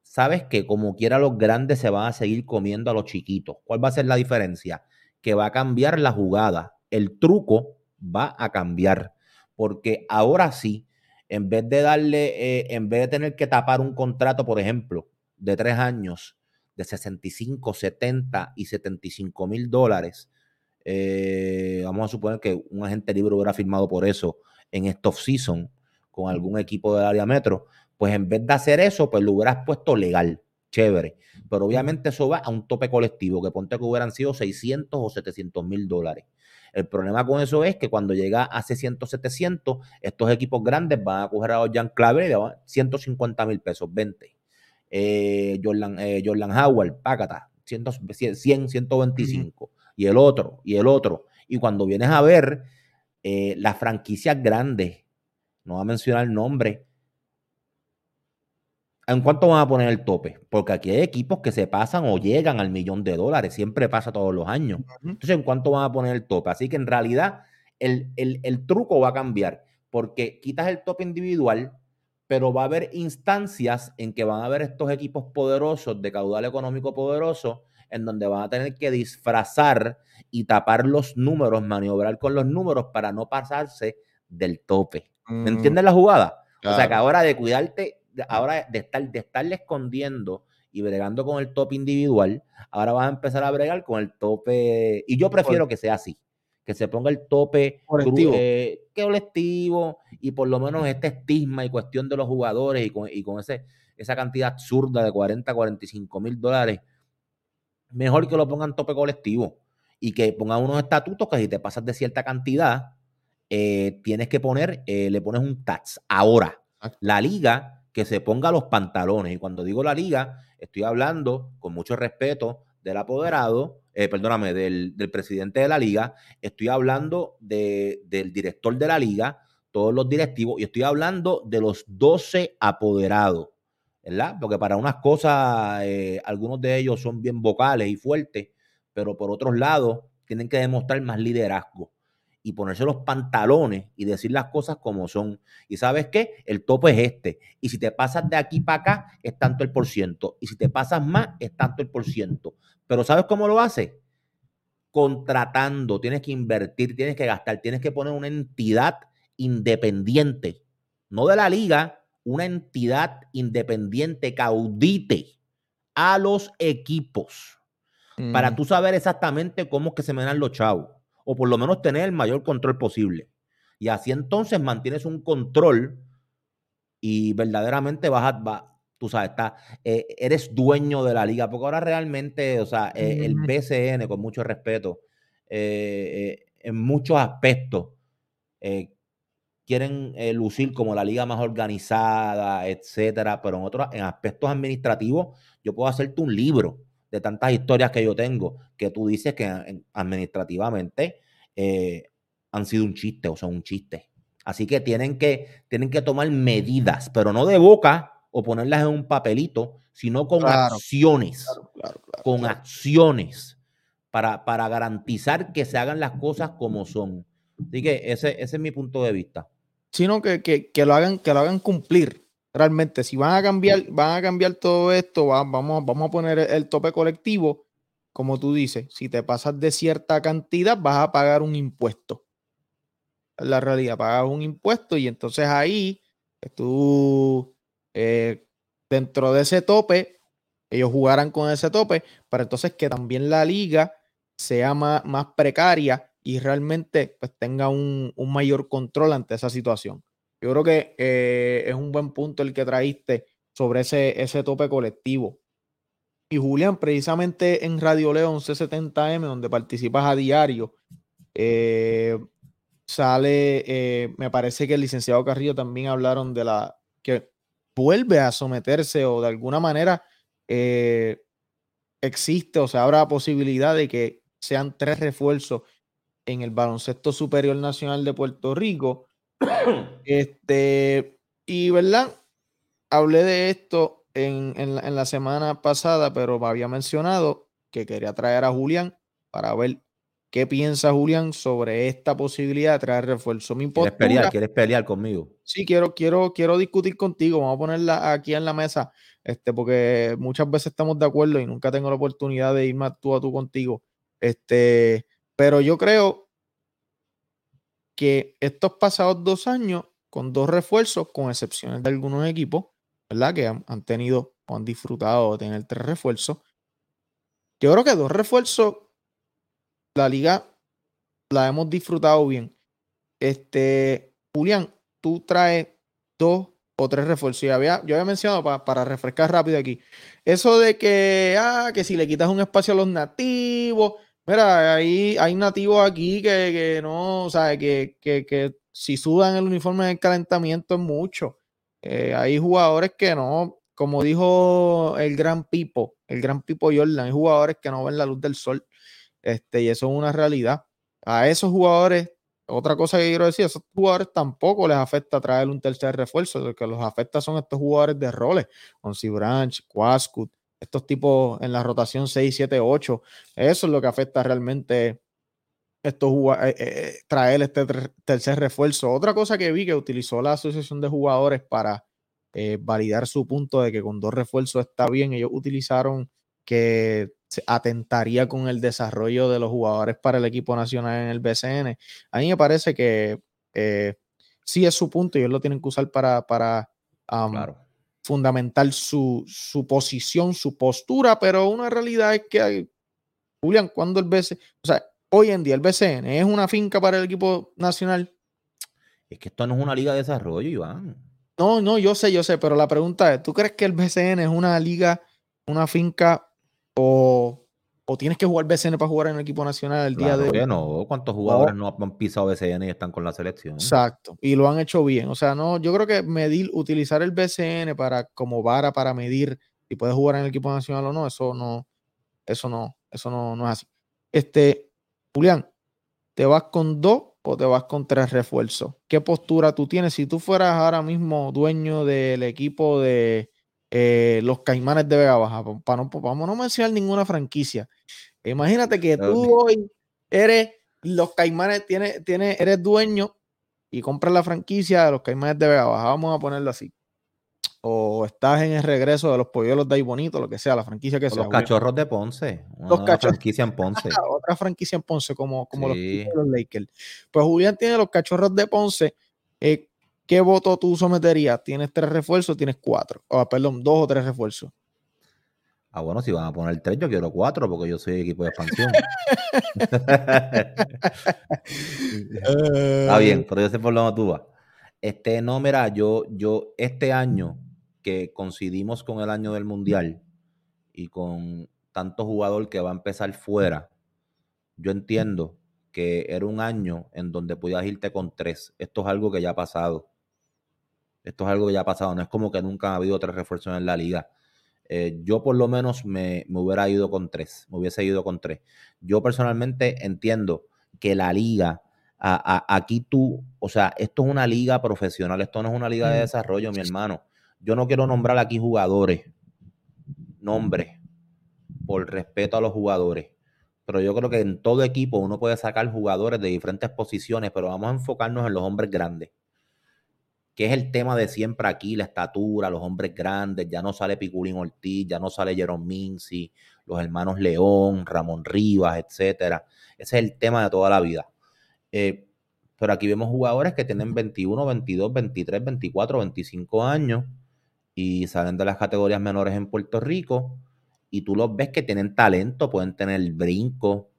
Sabes que como quiera los grandes se van a seguir comiendo a los chiquitos. ¿Cuál va a ser la diferencia? Que va a cambiar la jugada. El truco va a cambiar. Porque ahora sí, en vez de darle, eh, en vez de tener que tapar un contrato, por ejemplo, de tres años, de 65, 70 y 75 mil dólares, eh, vamos a suponer que un agente libre hubiera firmado por eso en esta off-season con algún equipo del área metro, pues en vez de hacer eso, pues lo hubieras puesto legal, chévere. Pero obviamente eso va a un tope colectivo, que ponte que hubieran sido 600 o 700 mil dólares. El problema con eso es que cuando llega a 600, 700, estos equipos grandes van a coger a Jan Claver y le van 150 mil pesos, 20. Eh, Jordan, eh, Jordan Howard, pácata, 100, 100 125. Y el otro, y el otro. Y cuando vienes a ver eh, las franquicias grandes, no voy a mencionar el nombre, ¿En cuánto van a poner el tope? Porque aquí hay equipos que se pasan o llegan al millón de dólares, siempre pasa todos los años. Entonces, ¿en cuánto van a poner el tope? Así que en realidad el, el truco va a cambiar, porque quitas el tope individual, pero va a haber instancias en que van a haber estos equipos poderosos, de caudal económico poderoso, en donde van a tener que disfrazar y tapar los números, maniobrar con los números para no pasarse del tope. ¿Me Mm, entiendes la jugada? O sea que ahora de cuidarte, ahora de estar, de estarle escondiendo y bregando con el tope individual, ahora vas a empezar a bregar con el tope. Y yo prefiero que sea así, que se ponga el tope Colectivo. eh, colectivo y por lo menos este estigma y cuestión de los jugadores y con, y con ese, esa cantidad absurda de 40, 45 mil dólares, mejor que lo pongan tope colectivo y que pongan unos estatutos que si te pasas de cierta cantidad, eh, tienes que poner, eh, le pones un tax. Ahora, la liga que se ponga los pantalones. Y cuando digo la liga, estoy hablando con mucho respeto del apoderado, eh, perdóname, del, del presidente de la liga, estoy hablando de- del director de la liga, todos los directivos, y estoy hablando de los 12 apoderados, ¿verdad? Porque para unas cosas, eh, algunos de ellos son bien vocales y fuertes, pero por otros lados, tienen que demostrar más liderazgo y ponerse los pantalones y decir las cosas como son. Y sabes qué? El tope es este. Y si te pasas de aquí para acá, es tanto el por ciento. Y si te pasas más, es tanto el por ciento. Pero ¿sabes cómo lo hace? Contratando, tienes que invertir, tienes que gastar, tienes que poner una entidad independiente, no de la liga, una entidad independiente que audite a los equipos para Mm. tú saber exactamente cómo es que se me dan los chavos, o por lo menos tener el mayor control posible. Y así entonces mantienes un control y verdaderamente vas a, va- tú sabes, está, eh, eres dueño de la liga, porque ahora realmente, o sea, eh, el. BCN, con mucho respeto, eh, en muchos aspectos, quieren lucir como la liga más organizada, etcétera, pero en otros, en aspectos administrativos, yo puedo hacerte un libro de tantas historias que yo tengo, que tú dices que en- administrativamente eh, han sido un chiste o son un chiste. Así que tienen que, tienen que tomar medidas, pero no de boca o ponerlas en un papelito, sino con Claro, acciones, claro, claro, con acciones para, para garantizar que se hagan las cosas como son. Así que ese, ese es mi punto de vista. sino que, que, que lo hagan, que lo hagan cumplir. Realmente, si van a cambiar, van a cambiar todo esto, va- vamos, vamos a poner el, el tope colectivo, como tú dices, si te pasas de cierta cantidad, vas a pagar un impuesto. Es la realidad, pagas un impuesto y entonces ahí pues, tú, eh, dentro de ese tope, ellos jugarán con ese tope, para entonces que también la liga sea más, más precaria y realmente pues, tenga un, un mayor control ante esa situación. Yo creo que eh, es un buen punto el que traíste sobre ese, ese tope colectivo. Y Julián, precisamente en Radio León C70M, donde participas a diario, eh, sale, eh, me parece que el licenciado Carrillo también hablaron de la que vuelve a someterse o de alguna manera existe o se abra la posibilidad de que sean tres refuerzos en el baloncesto superior nacional de Puerto Rico. Este, y verdad, hablé de esto en, en la, en la semana pasada, pero me había mencionado que quería traer a Julián para ver qué piensa Julián sobre esta posibilidad de traer refuerzo. Mi ¿Quieres postura, pelear? ¿Quieres pelear conmigo? Sí, quiero, quiero, quiero discutir contigo. Vamos a ponerla aquí en la mesa, este, porque muchas veces estamos de acuerdo y nunca tengo la oportunidad de irme tú a tú contigo. Este, pero yo creo que estos pasados dos años, con dos refuerzos, con excepciones de algunos equipos, ¿verdad? Que han, han tenido o han disfrutado de tener tres refuerzos. Yo creo que dos refuerzos, la liga la hemos disfrutado bien. Este, Julián, tú traes dos o tres refuerzos. Yo había, yo había mencionado pa- para refrescar rápido aquí. Eso de que, ah, que si le quitas un espacio a los nativos, Mira, hay, hay nativos aquí que, que no, o sea, que, que, que si sudan el uniforme del calentamiento es mucho. Eh, hay jugadores que no, como dijo el gran Pipo, el gran Pipo Jordan, hay jugadores que no ven la luz del sol. Este, y eso es una realidad. A esos jugadores, otra cosa que quiero decir, a esos jugadores tampoco les afecta traer un tercer refuerzo. Lo que los afecta son estos jugadores de roles, Onsi Branch, Quascut, estos tipos en la rotación 6, 7, 8. Eso es lo que afecta realmente estos juga- eh, eh, traer este ter- tercer refuerzo. Otra cosa que vi que utilizó la Asociación de Jugadores para eh, validar su punto de que con dos refuerzos está bien, ellos utilizaron que atentaría con el desarrollo de los jugadores para el equipo nacional en el BCN. A mí me parece que eh, sí es su punto y ellos lo tienen que usar para, para am, fundamentar su, su posición, su postura, pero una realidad es que, hay- Julián, cuando el BCN, o sea, hoy en día el BCN es una finca para el equipo nacional. Es que esto no es una liga de desarrollo, Iván. No, no, yo sé, yo sé, pero la pregunta es, ¿tú crees que el BCN es una liga, una finca o, o tienes que jugar BCN para jugar en el equipo nacional el día de hoy? no. ¿Cuántos jugadores no han pisado BCN y están con la selección? Exacto, y lo han hecho bien. O sea, no, yo creo que medir, utilizar el BCN para como vara para medir si puedes jugar en el equipo nacional o no, eso no, eso no, eso no, no es así. Este, Julián, ¿te vas con dos o te vas con tres refuerzos? ¿Qué postura tú tienes? Si tú fueras ahora mismo dueño del equipo de eh, los Caimanes de Vega Baja, para no, vamos a no mencionar ninguna franquicia. Imagínate que tú hoy eres los Caimanes, tienes, tienes, eres dueño y compras la franquicia de los Caimanes de Vega Baja, vamos a ponerlo así. O estás en el regreso de los polluelos de ahí bonito, lo que sea, la franquicia que O sea. los cachorros de Ponce. Los cachorros. franquicia en Ponce. Otra franquicia en Ponce, como, como los, Sí. los Lakers. Pues Julián tiene los cachorros de Ponce. Eh, ¿Qué voto tú someterías? ¿Tienes tres refuerzos? ¿Tienes cuatro? O, perdón, dos o tres refuerzos. Ah, bueno, si van a poner tres, yo quiero cuatro porque yo soy equipo de expansión. Está bien, pero yo sé por dónde tú vas. Este, no, mira, yo, yo, este año que coincidimos con el año del Mundial y con tanto jugador que va a empezar fuera, yo entiendo que era un año en donde podías irte con tres. Esto es algo que ya ha pasado. Esto es algo que ya ha pasado. No es como que nunca ha habido tres refuerzos en la liga. Eh, yo por lo menos me, me hubiera ido con tres, me hubiese ido con tres. Yo personalmente entiendo que la liga, a- a- aquí tú, o sea, esto es una liga profesional, esto no es una liga de Mm. desarrollo, mi hermano. Yo no quiero nombrar aquí jugadores, nombres, por respeto a los jugadores. Pero yo creo que en todo equipo uno puede sacar jugadores de diferentes posiciones, pero vamos a enfocarnos en los hombres grandes que es el tema de siempre aquí, la estatura, los hombres grandes, ya no sale Piculín Ortiz, ya no sale Jerome Mincy, los hermanos León, Ramón Rivas, etcétera. Ese es el tema de toda la vida. Eh, pero aquí vemos jugadores que tienen 21, 22, 23, 24, 25 años y salen de las categorías menores en Puerto Rico y tú los ves que tienen talento, pueden tener brinco,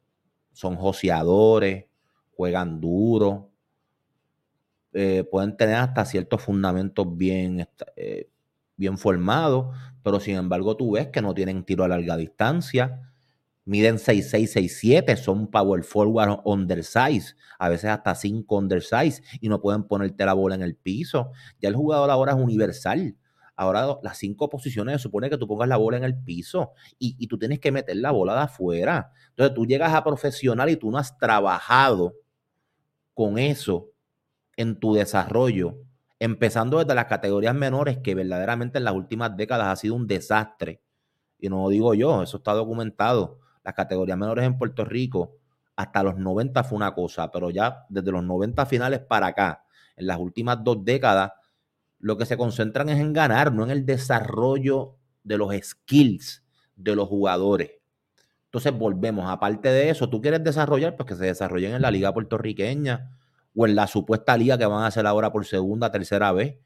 son joseadores, juegan duro, eh, pueden tener hasta ciertos fundamentos bien, eh, bien formados, pero sin embargo tú ves que no tienen tiro a larga distancia, miden 6'6", 6'7", son power forward undersize, a veces hasta 5 undersize y no pueden ponerte la bola en el piso. Ya el jugador ahora es universal. Ahora las cinco posiciones se supone que tú pongas la bola en el piso y, y tú tienes que meter la bola de afuera. Entonces tú llegas a profesional y tú no has trabajado con eso en tu desarrollo, empezando desde las categorías menores, que verdaderamente en las últimas décadas ha sido un desastre. Y no lo digo yo, eso está documentado. Las categorías menores en Puerto Rico, hasta los 90 fue una cosa, pero ya desde los 90 finales para acá, en las últimas dos décadas, lo que se concentran es en ganar, no en el desarrollo de los skills de los jugadores. Entonces volvemos, aparte de eso, tú quieres desarrollar, pues que se desarrollen en la liga puertorriqueña o en la supuesta liga que van a hacer ahora por segunda, tercera vez,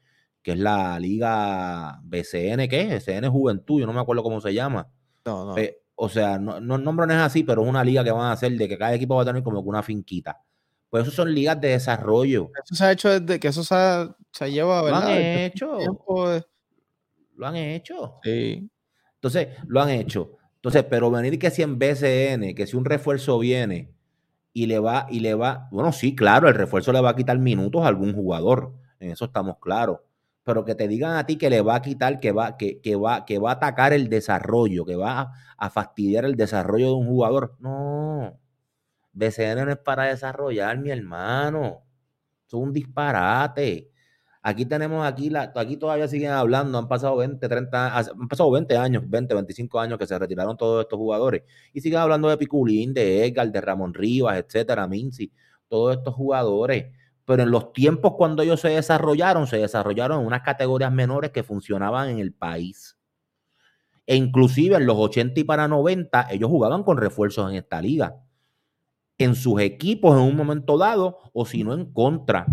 que es la liga BCN, ¿qué es? BCN Juventud, yo no me acuerdo cómo se llama. No, no. Eh, o sea, no, no, el nombre no es así, pero es una liga que van a hacer de que cada equipo va a tener como que una finquita. Pues eso son ligas de desarrollo. Eso se ha hecho desde que eso se, ha- se lleva, Lo ¿verdad? han Desde hecho. de- Lo han hecho. Sí. Entonces, lo han hecho. Entonces, pero venir que si en BCN, que si un refuerzo viene y le va, y le va, bueno, sí, claro, el refuerzo le va a quitar minutos a algún jugador, en eso estamos claros. Pero que te digan a ti que le va a quitar, que va, que, que va, que va a atacar el desarrollo, que va a, a fastidiar el desarrollo de un jugador. No. BCN no es para desarrollar, mi hermano. Es un disparate. Aquí tenemos, aquí, la, aquí todavía siguen hablando, han pasado 20, 30, han pasado 20 años, 20, 25 años que se retiraron todos estos jugadores y siguen hablando de Piculín, de Edgar, de Ramón Rivas, etcétera, Minci, todos estos jugadores. Pero en los tiempos cuando ellos se desarrollaron, se desarrollaron en unas categorías menores que funcionaban en el país. E inclusive en los 80 y para 90, ellos jugaban con refuerzos en esta liga. En sus equipos en un momento dado, o si no en contra.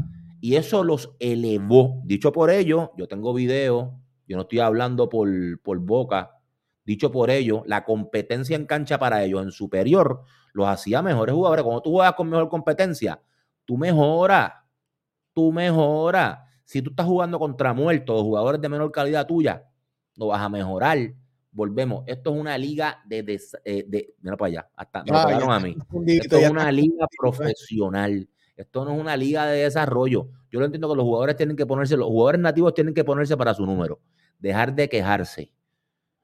Y eso los elevó. Dicho por ello, yo tengo video, yo no estoy hablando por, por boca. Dicho por ello, la competencia en cancha para ellos en superior los hacía mejores jugadores. Cuando tú juegas con mejor competencia, tú mejoras. Tú mejoras. Si tú estás jugando contra muertos, jugadores de menor calidad tuya, no vas a mejorar. Volvemos. Esto es una liga de. eh, de mira para allá. Hasta me Ah, a mí. Esto es una liga profesional. Esto no es una liga de desarrollo. Yo lo entiendo que los jugadores tienen que ponerse, los jugadores nativos tienen que ponerse para su número. Dejar de quejarse.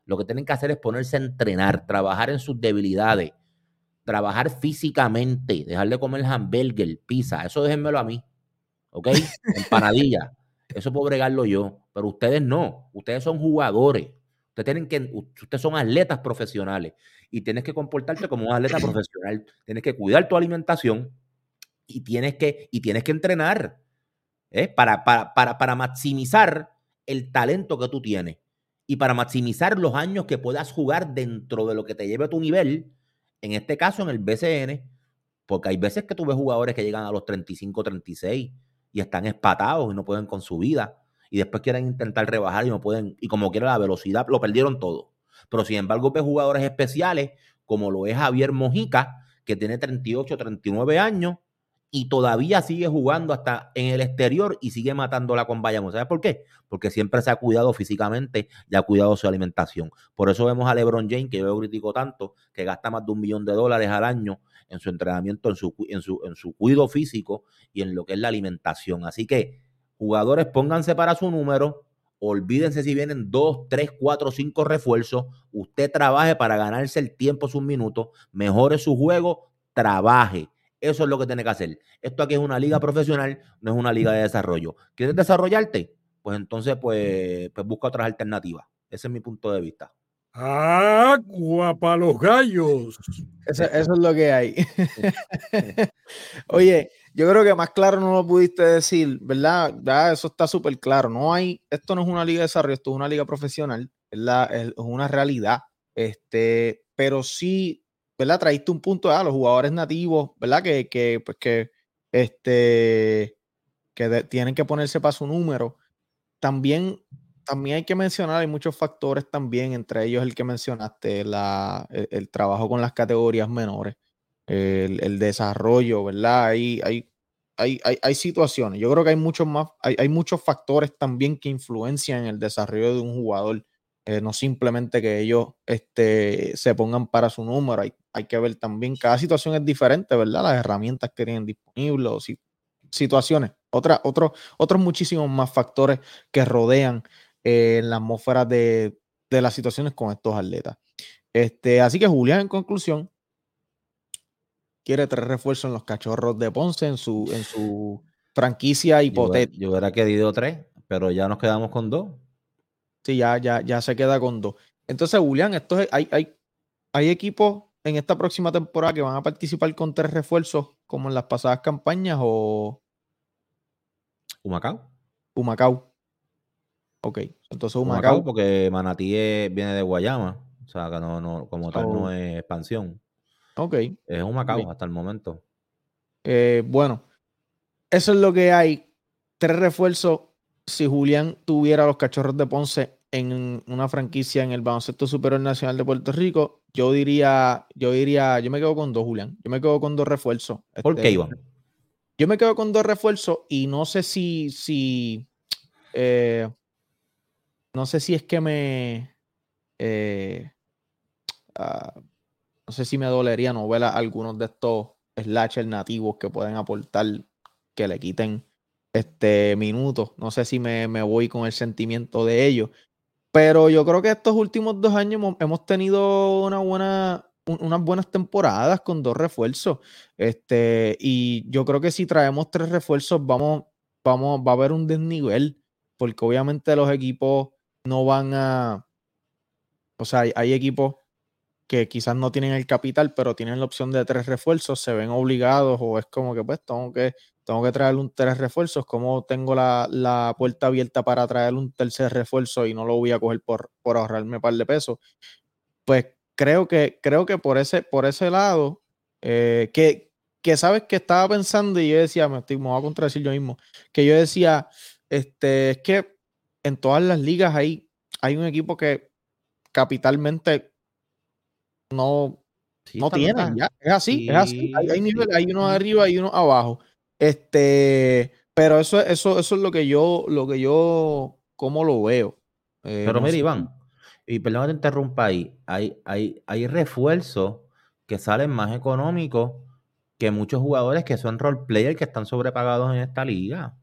Lo que tienen que hacer es ponerse a entrenar, trabajar en sus debilidades, trabajar físicamente, dejar de comer hamburger, pizza. Eso déjenmelo a mí. ¿Ok? Empanadilla. Eso puedo bregarlo yo. Pero ustedes no. Ustedes son jugadores. Ustedes tienen que, ustedes son atletas profesionales y tienes que comportarte como un atleta profesional. Tienes que cuidar tu alimentación y tienes que, y tienes que entrenar ¿eh? para, para, para, para maximizar el talento que tú tienes y para maximizar los años que puedas jugar dentro de lo que te lleve a tu nivel, en este caso en el BCN, porque hay veces que tú ves jugadores que llegan a los 35, 36 y están espatados y no pueden con su vida y después quieren intentar rebajar y no pueden, y como quiera la velocidad, lo perdieron todo. Pero sin embargo, ves jugadores especiales como lo es Javier Mojica, que tiene 38, 39 años y todavía sigue jugando hasta en el exterior y sigue matándola con Bayamón. ¿Sabes por qué? Porque siempre se ha cuidado físicamente y ha cuidado su alimentación. Por eso vemos a LeBron James, que yo critico tanto, que gasta más de un millón de dólares al año en su entrenamiento, en su, en su, en su cuido físico y en lo que es la alimentación. Así que, jugadores, pónganse para su número. Olvídense si vienen dos, tres, cuatro, cinco refuerzos. Usted trabaje para ganarse el tiempo, sus minutos, mejore su juego, trabaje. Eso es lo que tiene que hacer. Esto aquí es una liga profesional, no es una liga de desarrollo. ¿Quieres desarrollarte? Pues entonces, pues, pues busca otras alternativas. Ese es mi punto de vista. Agua para los gallos. Eso, eso es lo que hay. Oye, yo creo que más claro no lo pudiste decir, ¿verdad? Ya eso está súper claro. No hay, esto no es una liga de desarrollo, esto es una liga profesional, ¿verdad? Es, es una realidad. Este, pero sí, ¿verdad? Traíste un punto a los jugadores nativos, ¿verdad? Que, que, pues que, este, que tienen que ponerse para su número. También, también hay que mencionar, hay muchos factores también, entre ellos el que mencionaste, la, el, el trabajo con las categorías menores, el, el desarrollo, ¿verdad? Hay, hay, hay, hay, hay situaciones. Yo creo que hay muchos más, hay, hay muchos factores también que influencian el desarrollo de un jugador. Eh, no simplemente que ellos este, se pongan para su número, hay, hay que ver también, cada situación es diferente, ¿verdad? Las herramientas que tienen disponibles, si- situaciones, otra, otro- otros muchísimos más factores que rodean eh, la atmósfera de, de las situaciones con estos atletas. Este, así que Julián, en conclusión, quiere tres refuerzos en los cachorros de Ponce en su, en su franquicia Yo, hipotética. yo hubiera querido tres, pero ya nos quedamos con dos. Sí, ya, ya, ya se queda con dos. Entonces, Julián, esto es- hay, hay, hay equipos en esta próxima temporada que van a participar con tres refuerzos, como en las pasadas campañas, o Humacao. Humacao. Ok, entonces Humacao, Humacao. porque Manatí es- viene de Guayama. O sea, que no, no, como tal So- no es expansión. Ok. Es Humacao Bien. hasta el momento. Eh, bueno, eso es lo que hay. Tres refuerzos. Si Julián tuviera los cachorros de Ponce en una franquicia en el baloncesto superior nacional de Puerto Rico, yo diría, yo diría, yo me quedo con dos, Julián. Yo me quedo con dos refuerzos. ¿Por Este, qué, Iván? Yo me quedo con dos refuerzos y no sé si, si, eh, no sé si es que me, eh, ah, no sé si me dolería no ver a algunos de estos slashers nativos que pueden aportar, que le quiten este minutos. No sé si me, me voy con el sentimiento de ellos. Pero yo creo que estos últimos dos años hemos, tenido una buena, un- unas buenas temporadas con dos refuerzos. Este, y yo creo que si traemos tres refuerzos, vamos, vamos, va a haber un desnivel, porque obviamente los equipos no van a. O sea, hay, hay equipos que quizás no tienen el capital, pero tienen la opción de tres refuerzos, se ven obligados, o es como que pues tengo que, tengo que traer un tres refuerzos, como tengo la, la puerta abierta para traer un tercer refuerzo y no lo voy a coger por, por ahorrarme un par de pesos. Pues creo que, creo que por ese, por ese lado, eh, que, que sabes que estaba pensando y yo decía, me, estoy, me voy a contradecir yo mismo, que yo decía, este, es que en todas las ligas hay, hay un equipo que capitalmente no, no está tienen, verdad. ya, es así, es así, hay, hay Sí, sí. hay uno arriba y uno abajo. Este, pero eso, eso, eso es lo que yo, lo que yo, cómo lo veo. Eh, Pero no mira, sé. Iván, y perdón que te interrumpa ahí, hay, hay, hay refuerzos que salen más económicos que muchos jugadores que son role players que están sobrepagados en esta liga.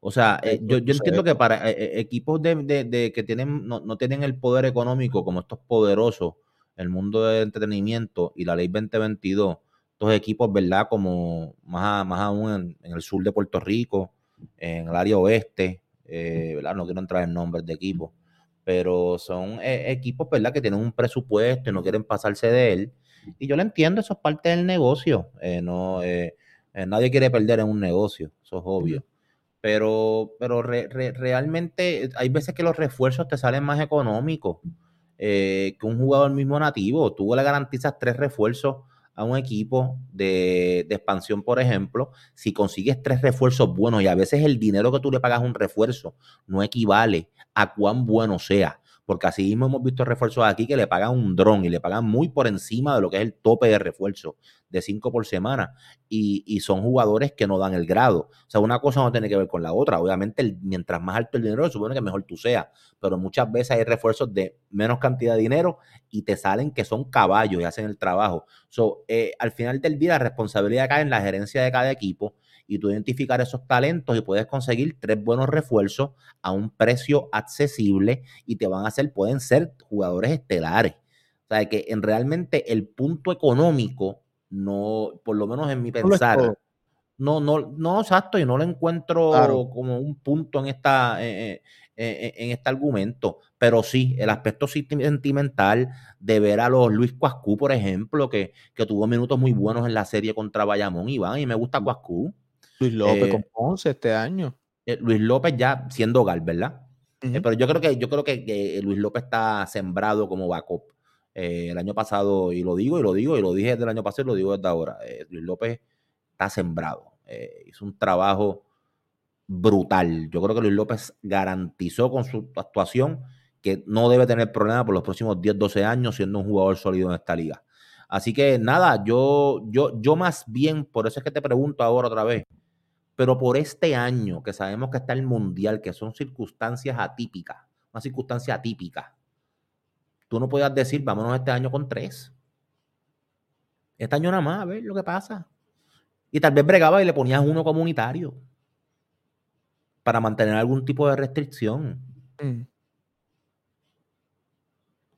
O sea, eh, yo, yo entiendo que para eh, eh, equipos de, de- de que tienen, no, no tienen el poder económico como estos poderosos, el mundo del entretenimiento y la ley 2022, estos equipos, ¿verdad? Como más, a- más aún en, en el sur de Puerto Rico, en el área oeste, eh, ¿verdad? No quiero entrar en nombres de equipos, pero son eh, equipos, ¿verdad? Que tienen un presupuesto y no quieren pasarse de él. Y yo lo entiendo, eso es parte del negocio. eh, no, nadie quiere perder en un negocio, eso es obvio. Pero, pero re- re- realmente hay veces que los refuerzos te salen más económicos que un jugador mismo nativo. Tú le garantizas tres refuerzos a un equipo de, expansión, por ejemplo, si consigues tres refuerzos buenos y a veces el dinero que tú le pagas a un refuerzo no equivale a cuán bueno sea. Porque así mismo hemos visto refuerzos aquí que le pagan un dron y le pagan muy por encima de lo que es el tope de refuerzo de cinco por semana. Y, y son jugadores que no dan el grado. O sea, una cosa no tiene que ver con la otra. Obviamente, mientras más alto el dinero, supone que mejor tú seas. Pero muchas veces hay refuerzos de menos cantidad de dinero y te salen que son caballos y hacen el trabajo. So, eh, al final del día, la responsabilidad cae en la gerencia de cada equipo y tú identificar esos talentos y puedes conseguir tres buenos refuerzos a un precio accesible y te van a hacer, pueden ser jugadores estelares. O sea, que en realmente el punto económico, no, por lo menos en mi pensar, no, no, no, exacto, y no lo encuentro Claro. como un punto en esta, eh, eh, eh, en este argumento, pero sí, el aspecto sentimental de ver a los Luis Cuascú, por ejemplo, que, que tuvo minutos muy buenos en la serie contra Bayamón, Iván, y me gusta Cuascú. Luis López Eh, con Ponce este año. eh, Luis López ya siendo Gal, ¿verdad? Eh, pero yo creo que yo creo que, que Luis López está sembrado como backup. Eh, el año pasado, y lo digo, y lo digo, y lo dije desde el año pasado, y lo digo desde ahora. Luis López está sembrado. Hizo un trabajo brutal. Yo creo que Luis López garantizó con su actuación que no debe tener problema por los próximos 10, 12 años siendo un jugador sólido en esta liga. Así que nada, yo, yo, yo más bien, por eso es que te pregunto ahora otra vez, pero por este año que sabemos que está el mundial, que son circunstancias atípicas, una circunstancia atípica, tú no puedas decir, vámonos este año con tres. Este año nada más, a ver lo que pasa. Y tal vez bregaba y le ponías uno comunitario para mantener algún tipo de restricción. Mm.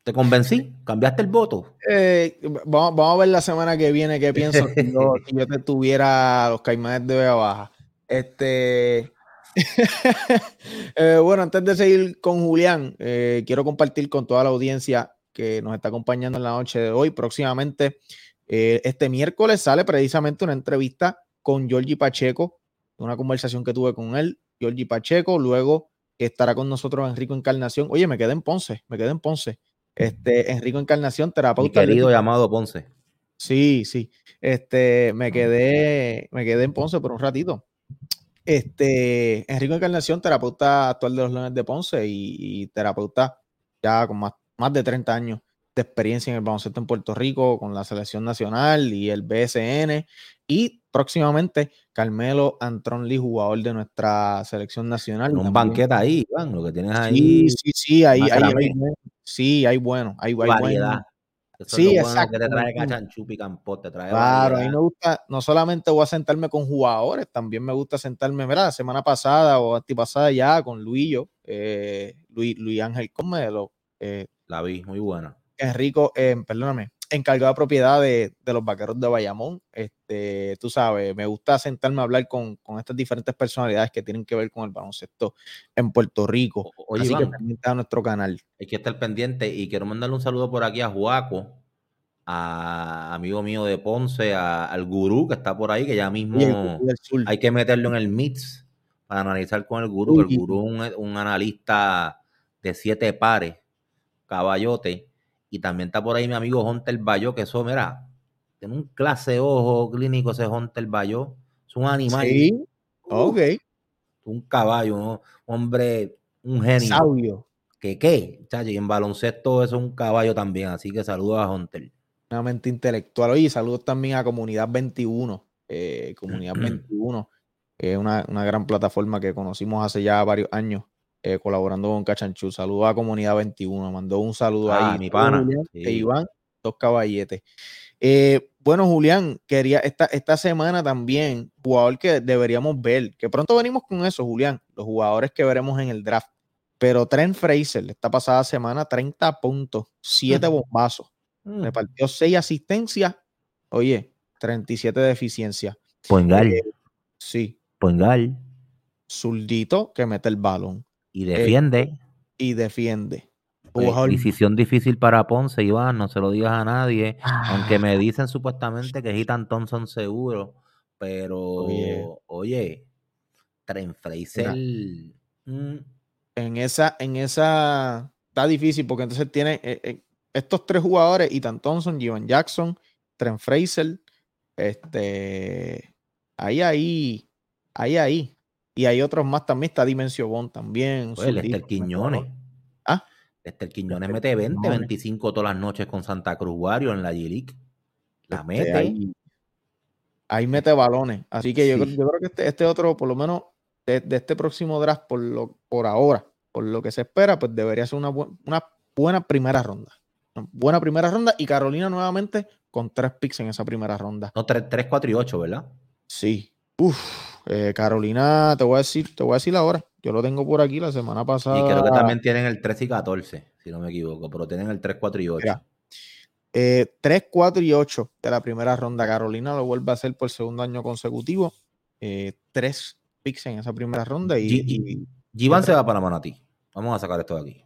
¿Te convencí? ¿Cambiaste el voto? Eh, vamos, vamos a ver la semana que viene qué pienso si yo, si yo te tuviera los caimanes de Vega Baja. Este. Eh, bueno, antes de seguir con Julián, eh, quiero compartir con toda la audiencia que nos está acompañando en la noche de hoy. Próximamente, eh, este miércoles sale precisamente una entrevista con Georgie Pacheco, una conversación que tuve con él, Georgie Pacheco. Luego estará con nosotros Enrico Encarnación. Oye, me quedé en Ponce, me quedé en Ponce. Este, Enrico Encarnación, Mi terapeuta. querido atlético. llamado Ponce. Sí, sí. Este, me quedé, me quedé en Ponce por un ratito. Este, Enrico Encarnación, terapeuta actual de los Leones de Ponce y, y terapeuta ya con más, más de 30 años de experiencia en el baloncesto en Puerto Rico, con la selección nacional y el BSN. Y próximamente, Carmelo Antron Lee, jugador de nuestra selección nacional. Un banquete ahí, Iván, lo que tienes ahí. Sí, sí, sí, ahí, ahí- bueno. sí, hay bueno, hay, hay Variedad. buen- Eso Sí, es bueno que te exacto, trae Martín. Cachanchup y Campos, te trae Claro, a mí me gusta, no solamente voy a sentarme con jugadores, también me gusta sentarme, mira, la semana pasada o antipasada ya con Luillo, eh, Luis, Luis Ángel Comelo, eh, La vi, muy buena. Enrico, eh, perdóname, encargado de propiedad de, de los vaqueros de Bayamón. Este, tú sabes, me gusta sentarme a hablar con, con estas diferentes personalidades que tienen que ver con el baloncesto en Puerto Rico. Oye, Así que Iván. pendiente a nuestro canal. Hay que estar pendiente y quiero mandarle un saludo por aquí a Juaco, a amigo mío de Ponce, a- al gurú que está por ahí, que ya mismo el hay que meterlo en el mix para analizar con el gurú, que el gurú es un, un analista de siete pares, caballote, y también está por ahí mi amigo Hunter Bayo, que eso, mira, tiene un clase de ojo clínico ese Hunter Bayo, es un animal. Sí, ok. Un caballo, ¿no? hombre, un genio. Sabio. ¿Qué qué? Chacho, y en baloncesto eso es un caballo también, así que saludos a Hunter. Una mente intelectual. Oye, saludos también a Comunidad 21. eh, Comunidad 21, eh, una, una gran plataforma que conocimos hace ya varios años, eh, colaborando con Cachanchu. Saludos a Comunidad 21. Mandó un saludo Ah, ahí. mi pana, Julián sí. e Iván, dos caballetes. Eh, bueno, Julián, quería esta, esta semana también, jugador que deberíamos ver, que pronto venimos con eso, Julián, los jugadores que veremos en el draft. Pero Trent Fraser, esta pasada semana, 30 puntos, 7 Mm. bombazos, Mm. repartió 6 asistencias, oye, 37 de eficiencia. Poingal, Eh, sí, Poingal, zurdito que mete el balón y Eh, defiende. y defiende. Decisión difícil para Ponce, Iván, no se lo digas a nadie. Ah. Aunque me dicen supuestamente que Hitan Thompson seguro, pero Oye. oye, Trent Fraser, mm, en esa, en esa está difícil porque entonces tiene eh, eh, estos tres jugadores, Ethan Thompson, Jivan Jackson, Trent Fraser, este, ahí, ahí, ahí, ahí. Y hay otros más también, está Dimensio Bond también. pues, Lester Quiñones. Ah. Lester Quiñones Lester mete 20, Quiñones. 25 todas las noches con Santa Cruz Wario en la G-League. La Este, mete. ahí, ahí mete balones. Así que yo, Sí. creo- yo creo que este, este otro, por lo menos de, de este próximo draft, por, lo, por ahora, por lo que se espera, pues debería ser una, buen- una buena primera ronda. Una buena primera ronda y Carolina nuevamente con tres picks en esa primera ronda. No, 3, 3 4 y 8, ¿verdad? Sí. Uf, eh, Carolina, te voy a decir, te voy a decir ahora. Yo lo tengo por aquí la semana pasada. Y creo que también tienen el 13 y 14, si no me equivoco, pero tienen el 3, 4 y 8. Mira, eh, 3, 4 y 8 de la primera ronda. Carolina lo vuelve a hacer por segundo año consecutivo. Eh, tres picks en esa primera ronda. Y, G- y- se va para Manatí. Vamos a sacar esto de aquí.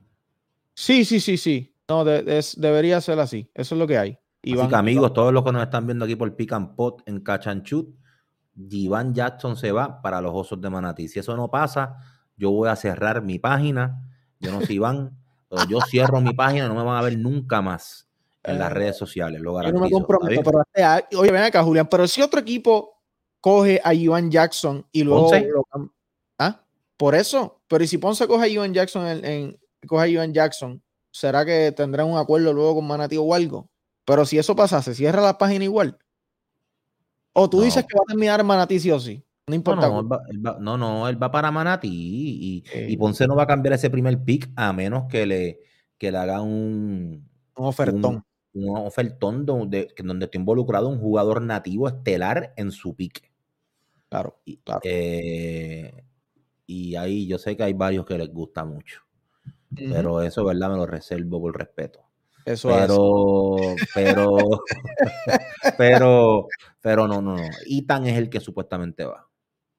sí, sí, sí, sí. No, de- es- debería ser así. Eso es lo que hay. Así Iván- que amigos, todos los que nos están viendo aquí por Pick and Pot en Cachanchut, Givan Jackson se va para los Osos de Manatí. Si eso no pasa, yo voy a cerrar mi página. Yo no sé Iván, pero yo cierro mi página, no me van a ver nunca más en las redes sociales, lo Yo no me garantizo. pero este oye, ven acá, Julián, pero si otro equipo coge a Ivan Jackson y luego lo ¿Ah? Por eso, pero ¿y si Ponce coge a Ivan Jackson en, en- coge a Ivan Jackson, ¿será que tendrán un acuerdo luego con Manatí o algo? Pero si eso pasa, ¿se cierra la página igual? O tú No. dices que va a terminar Manatí sí o sí. No No, importa. no, él va, él va- no, no, él va para Manatí y, Eh. y Ponce no va a cambiar ese primer pick a menos que le, que le haga un, Un ofertón. Un, un ofertón donde, donde esté involucrado un jugador nativo estelar en su pick. Claro, Y, claro. eh, y ahí yo sé que hay varios que les gusta mucho. Pero eso, ¿verdad? Me lo reservo por respeto. Eso pero, pero, pero, pero no, no, no. Ethan es el que supuestamente va.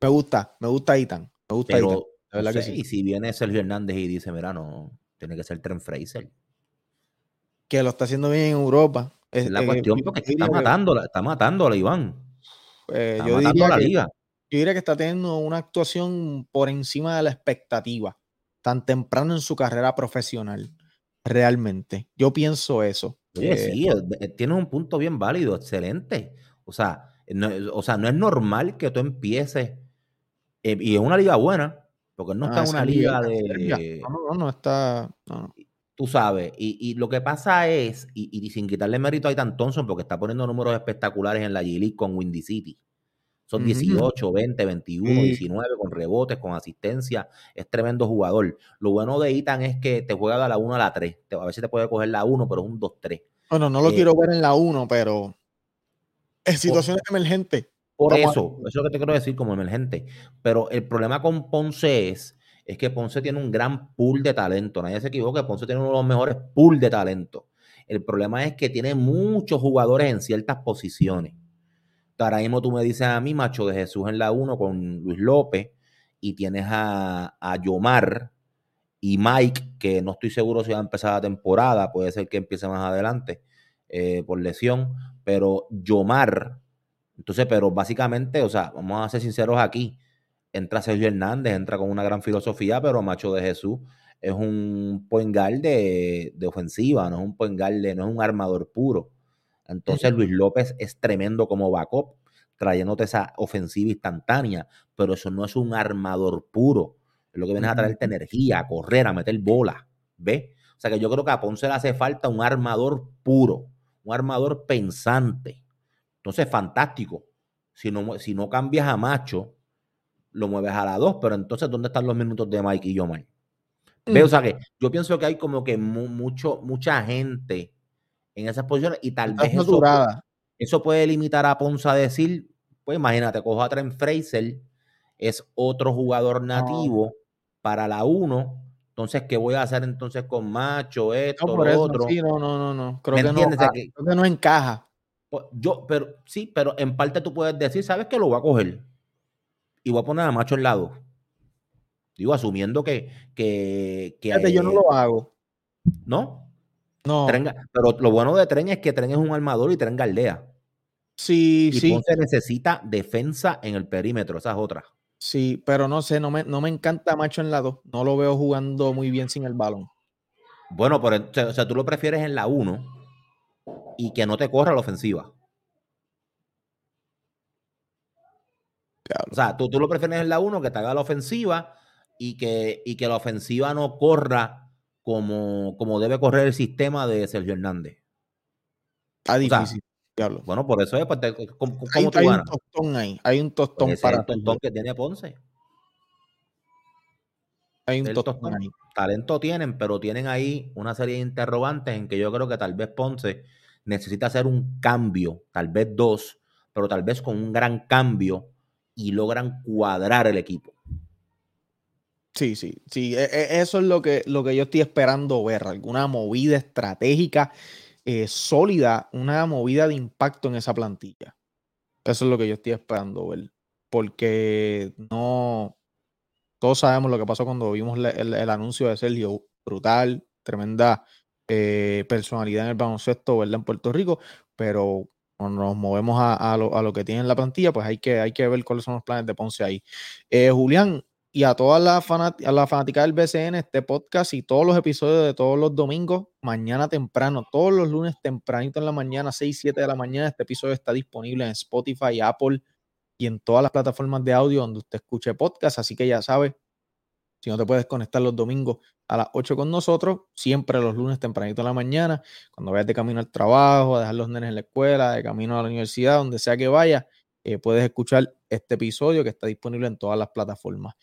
Me gusta, me gusta Ethan. Me gusta Ethan. Pero, De verdad no que sé, sí. y si viene Sergio Hernández y dice, mira, no, tiene que ser Trent Fraser. Que lo está haciendo bien en Europa. Es la eh, cuestión porque es que está matándola, está matándola, Iván. Eh, Está yo, matando diría a la que, liga. yo diría que está teniendo una actuación por encima de la expectativa, tan temprano en su carrera profesional, realmente. Yo pienso eso. Oye, Eh, sí, eh, eh, tienes un punto bien válido, excelente. O sea, no, o sea, no es normal que tú empieces, eh, y es una liga buena, porque no está ah, en una liga de, No, no, no, está. no, no. tú sabes, y, y lo que pasa es, y, y sin quitarle mérito a Ethan Thompson, porque está poniendo números espectaculares en la G-League con Windy City. Son Ujú. 18, 20, 21, Sí. 19 con rebotes, con asistencia. Es tremendo jugador. Lo bueno de Ethan es que te juega de la 1 a la 3. Te- A veces te puede coger la 1, pero es un 2-3. Bueno, no lo Eh, quiero ver en la 1, pero en situaciones emergentes. Por eso, eso es lo que te quiero decir como emergente. Pero el problema con Ponce es, es que Ponce tiene un gran pool de talento. Nadie se equivoque, Ponce tiene uno de los mejores pool de talento. El problema es que tiene muchos jugadores en ciertas posiciones. Ahora mismo tú me dices a mí, Macho de Jesús en la 1 con Luis López, y tienes a, a Yomar y Mike, que no estoy seguro si va a empezar la temporada, puede ser que empiece más adelante eh, por lesión, pero Yomar, entonces, pero básicamente, o sea, vamos a ser sinceros aquí, entra Sergio Hernández, entra con una gran filosofía, pero Macho de Jesús es un point de, de ofensiva, no es un point no es un armador puro. Entonces Luis López es tremendo como backup, trayéndote esa ofensiva instantánea, pero eso no es un armador puro. Es lo que viene a traerte energía, a correr, a meter bola. ¿Ves? O sea que yo creo que a Ponce le hace falta un armador puro, un armador pensante. Entonces, fantástico. Si no, si no cambias a Macho, lo mueves a la 2, pero entonces, ¿dónde están los minutos de Mike y Yomar? ¿Ves? O sea que yo pienso que hay como que mu- mucho, mucha gente en esas posiciones y tal vez eso, eso puede limitar a Ponce a decir, pues imagínate, cojo a Trent Fraser, es otro jugador nativo para la 1, entonces, ¿qué voy a hacer entonces con Macho, esto, No, por lo eso, otro? sí, no, no, no, no. Creo ¿Me que no, entiendes? Ah, que- creo que no encaja. pues, Yo, pero sí, pero en parte tú puedes decir, ¿sabes qué? Lo voy a coger y voy a poner a Macho al lado. Digo, asumiendo que. que, que Fíjate, yo no lo hago. ¿No? No. Tren pero lo bueno de Tren es que Tren es un armador y Tren galdea. Sí, Y sí. Ponce necesita defensa en el perímetro, esa es otra. Sí, pero no sé, no me, no me encanta Macho en la 2. No lo veo jugando muy bien sin el balón. Bueno, pero o sea, tú lo prefieres en la 1 y que no te corra la ofensiva. O sea, tú, tú lo prefieres en la 1 que te haga la ofensiva y que, y que la ofensiva no corra como, como debe correr el sistema de Sergio Hernández. Está O sea, difícil. Bueno, por eso es, pues, ¿cómo, cómo Hay, tú hay un tostón ahí. Hay un Pues tostón ese es para el tontón que tiene Ponce. Hay un tostón tostón. ahí. Talento tienen, pero tienen ahí una serie de interrogantes en que yo creo que tal vez Ponce necesita hacer un cambio, tal vez dos, pero tal vez con un gran cambio y logran cuadrar el equipo. Sí, sí, sí. e- e- Eso es lo que, lo que yo estoy esperando ver. Alguna movida estratégica eh, sólida, una movida de impacto en esa plantilla. Eso es lo que yo estoy esperando ver. Porque no. Todos sabemos lo que pasó cuando vimos el, el anuncio de Sergio. Brutal, tremenda eh, personalidad en el baloncesto, ¿verdad? En Puerto Rico. Pero cuando nos movemos a, a lo, a lo que tiene en la plantilla, pues hay que, hay que ver cuáles son los planes de Ponce ahí. Eh, Julián, y a toda la, fanat- a fanática del BCN, este podcast y todos los episodios de todos los domingos, mañana temprano, todos los lunes tempranito en la mañana, 6, 7 de la mañana, este episodio está disponible en Spotify, Apple y en todas las plataformas de audio donde usted escuche podcast, así que ya sabe, si no te puedes conectar los domingos a las 8 con nosotros, siempre los lunes tempranito en la mañana, cuando vayas de camino al trabajo, a dejar los nenes en la escuela, de camino a la universidad, donde sea que vayas, eh, puedes escuchar este episodio que está disponible en todas las plataformas.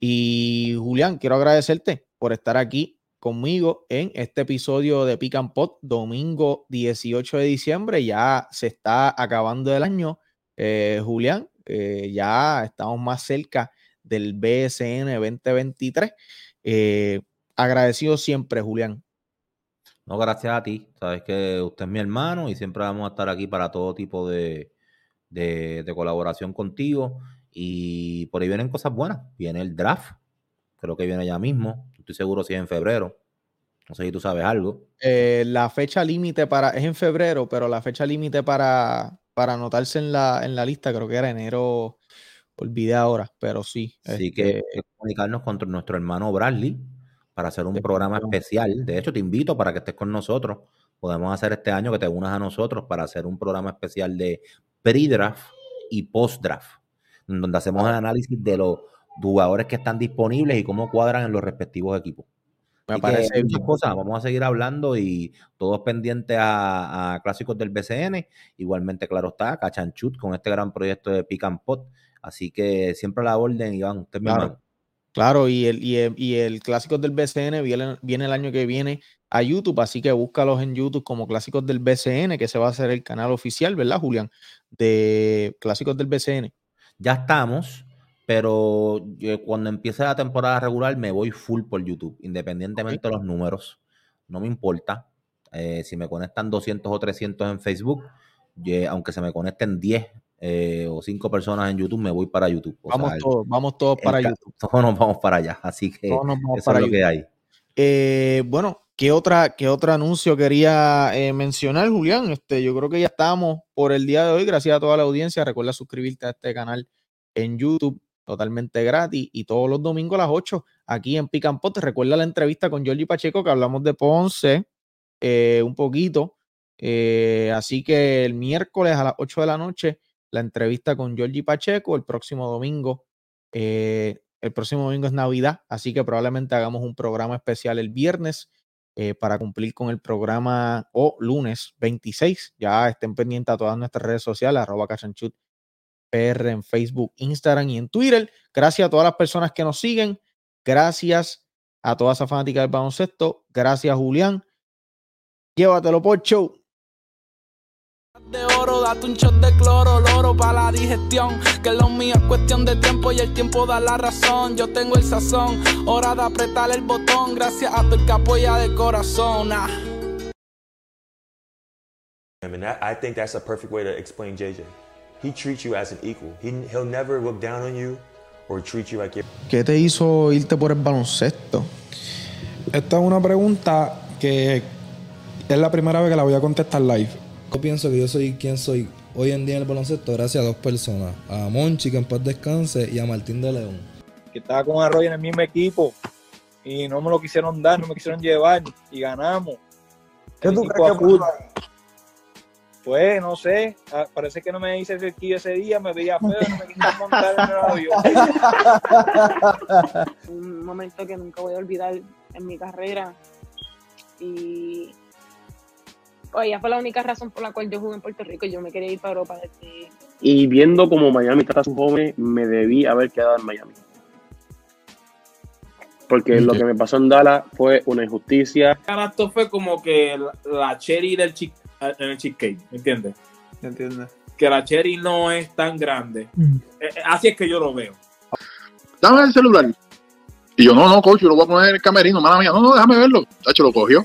Y Julián, quiero agradecerte por estar aquí conmigo en este episodio de Pick and Pot, domingo 18 de diciembre. Ya se está acabando el año, eh, Julián. eh, ya estamos más cerca del BSN 2023. Eh, agradecido siempre, Julián. No, gracias a ti. Sabes que usted es mi hermano y siempre vamos a estar aquí para todo tipo de, de, de colaboración contigo. Y por ahí vienen cosas buenas. Viene el draft. Creo que viene ya mismo. Estoy seguro si es en febrero. No sé si tú sabes algo. Eh, la fecha límite para, es en febrero, pero la fecha límite para, para anotarse en la, en la lista creo que era enero, olvidé ahora, pero sí. Así este, que comunicarnos con nuestro hermano Bradley para hacer un programa especial. De hecho, te invito para que estés con nosotros. Podemos hacer este año que te unas a nosotros para hacer un programa especial de pre-draft y post-draft, donde hacemos el análisis de los jugadores que están disponibles y cómo cuadran en los respectivos equipos. Me Así que parece muchas cosas, vamos a seguir hablando y todos pendientes a, a clásicos del BCN. Igualmente, claro está, Cachanchut con este gran proyecto de Pick and Pot. Así que siempre a la orden, Iván. Usted es mi Claro. Claro, y el, y el, y el Clásicos del BCN viene, viene el año que viene a YouTube, así que búscalos en YouTube como Clásicos del BCN, que se va a hacer el canal oficial, ¿verdad, Julián? De Clásicos del BCN. Ya estamos, pero cuando empiece la temporada regular me voy full por YouTube, independientemente de los números. No me importa. Eh, si me conectan 200 o 300 en Facebook, aunque se me conecten 10 eh, o 5 personas en YouTube, me voy para YouTube. O Vamos sea, todos, vamos todos para YouTube. Todos nos vamos para allá, así que Todos nos vamos eso para es lo que hay. Eh, bueno, ¿qué, otra, ¿qué otro anuncio quería eh, mencionar, Julián? Este, yo creo que ya estamos por el día de hoy. Gracias a toda la audiencia. Recuerda suscribirte a este canal en YouTube totalmente gratis y todos los domingos a las 8 aquí en Pot. Recuerda la entrevista con Giorgi Pacheco que hablamos de Ponce eh, un poquito. Eh, así que el miércoles a las 8 de la noche la entrevista con Giorgi Pacheco. El próximo domingo el próximo domingo es Navidad, así que probablemente hagamos un programa especial el viernes eh, para cumplir con el programa o lunes 26. Ya estén pendientes a todas nuestras redes sociales, arroba cachanchut PR en Facebook, Instagram y en Twitter. Gracias a todas las personas que nos siguen. Gracias a toda esa fanática del baloncesto. Gracias, Julián. Llévatelo por show. De oro, date un shot de cloro, loro para la digestión. Que lo mío es cuestión de tiempo y el tiempo da la razón. Yo tengo el sazón, hora de apretar el botón. Gracias a tu el que apoya de corazón. ah. I mean, that, I think that's a perfect way to explain JJ. He treats you as an equal. He, he'll never look down on you or treat you like you're. ¿Qué te hizo irte por el baloncesto? Esta es una pregunta que es la primera vez que la voy a contestar live. Yo pienso que yo soy quien soy hoy en día en el baloncesto gracias a dos personas. A Monchi, que en paz descanse, y a Martín de León. que estaba con Arroyo en el mismo equipo y no me lo quisieron dar, no me quisieron llevar y ganamos. ¿Qué El tú crees que Pues no sé, ah, parece que no me hice cerquillo ese día, me veía feo, no me quisieron montar en el avión. un momento que nunca voy a olvidar en mi carrera. Y oye, ella fue la única razón por la cual yo jugué en Puerto Rico. Yo me quería ir para Europa desde Y viendo como Miami trata a sus jóvenes, me debí haber quedado en Miami. Porque lo que me pasó en Dallas fue una injusticia. Esto fue como que la, cherry del chick, en el cheesecake, ¿me entiendes? ¿Entiendes? Que la cherry no es tan grande. Eh, eh, así es que yo lo veo. Dame el celular. Y yo, no, no, coach, yo lo voy a poner en el camerino, mala mía. No, no, déjame verlo. Tacho, lo cogió.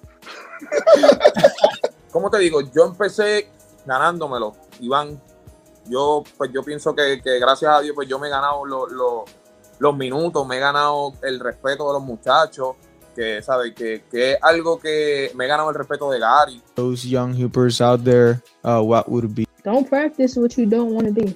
¿Cómo te digo? Yo empecé ganándomelo, Iván. Yo, pues yo pienso que, que gracias a Dios, pues yo me he ganado lo- lo- los minutos, me he ganado el respeto de los muchachos, que, ¿sabes? Que, que es algo que me he ganado el respeto de Gary. Those young hoopers out there, uh, what would be? Don't practice what you don't want to be.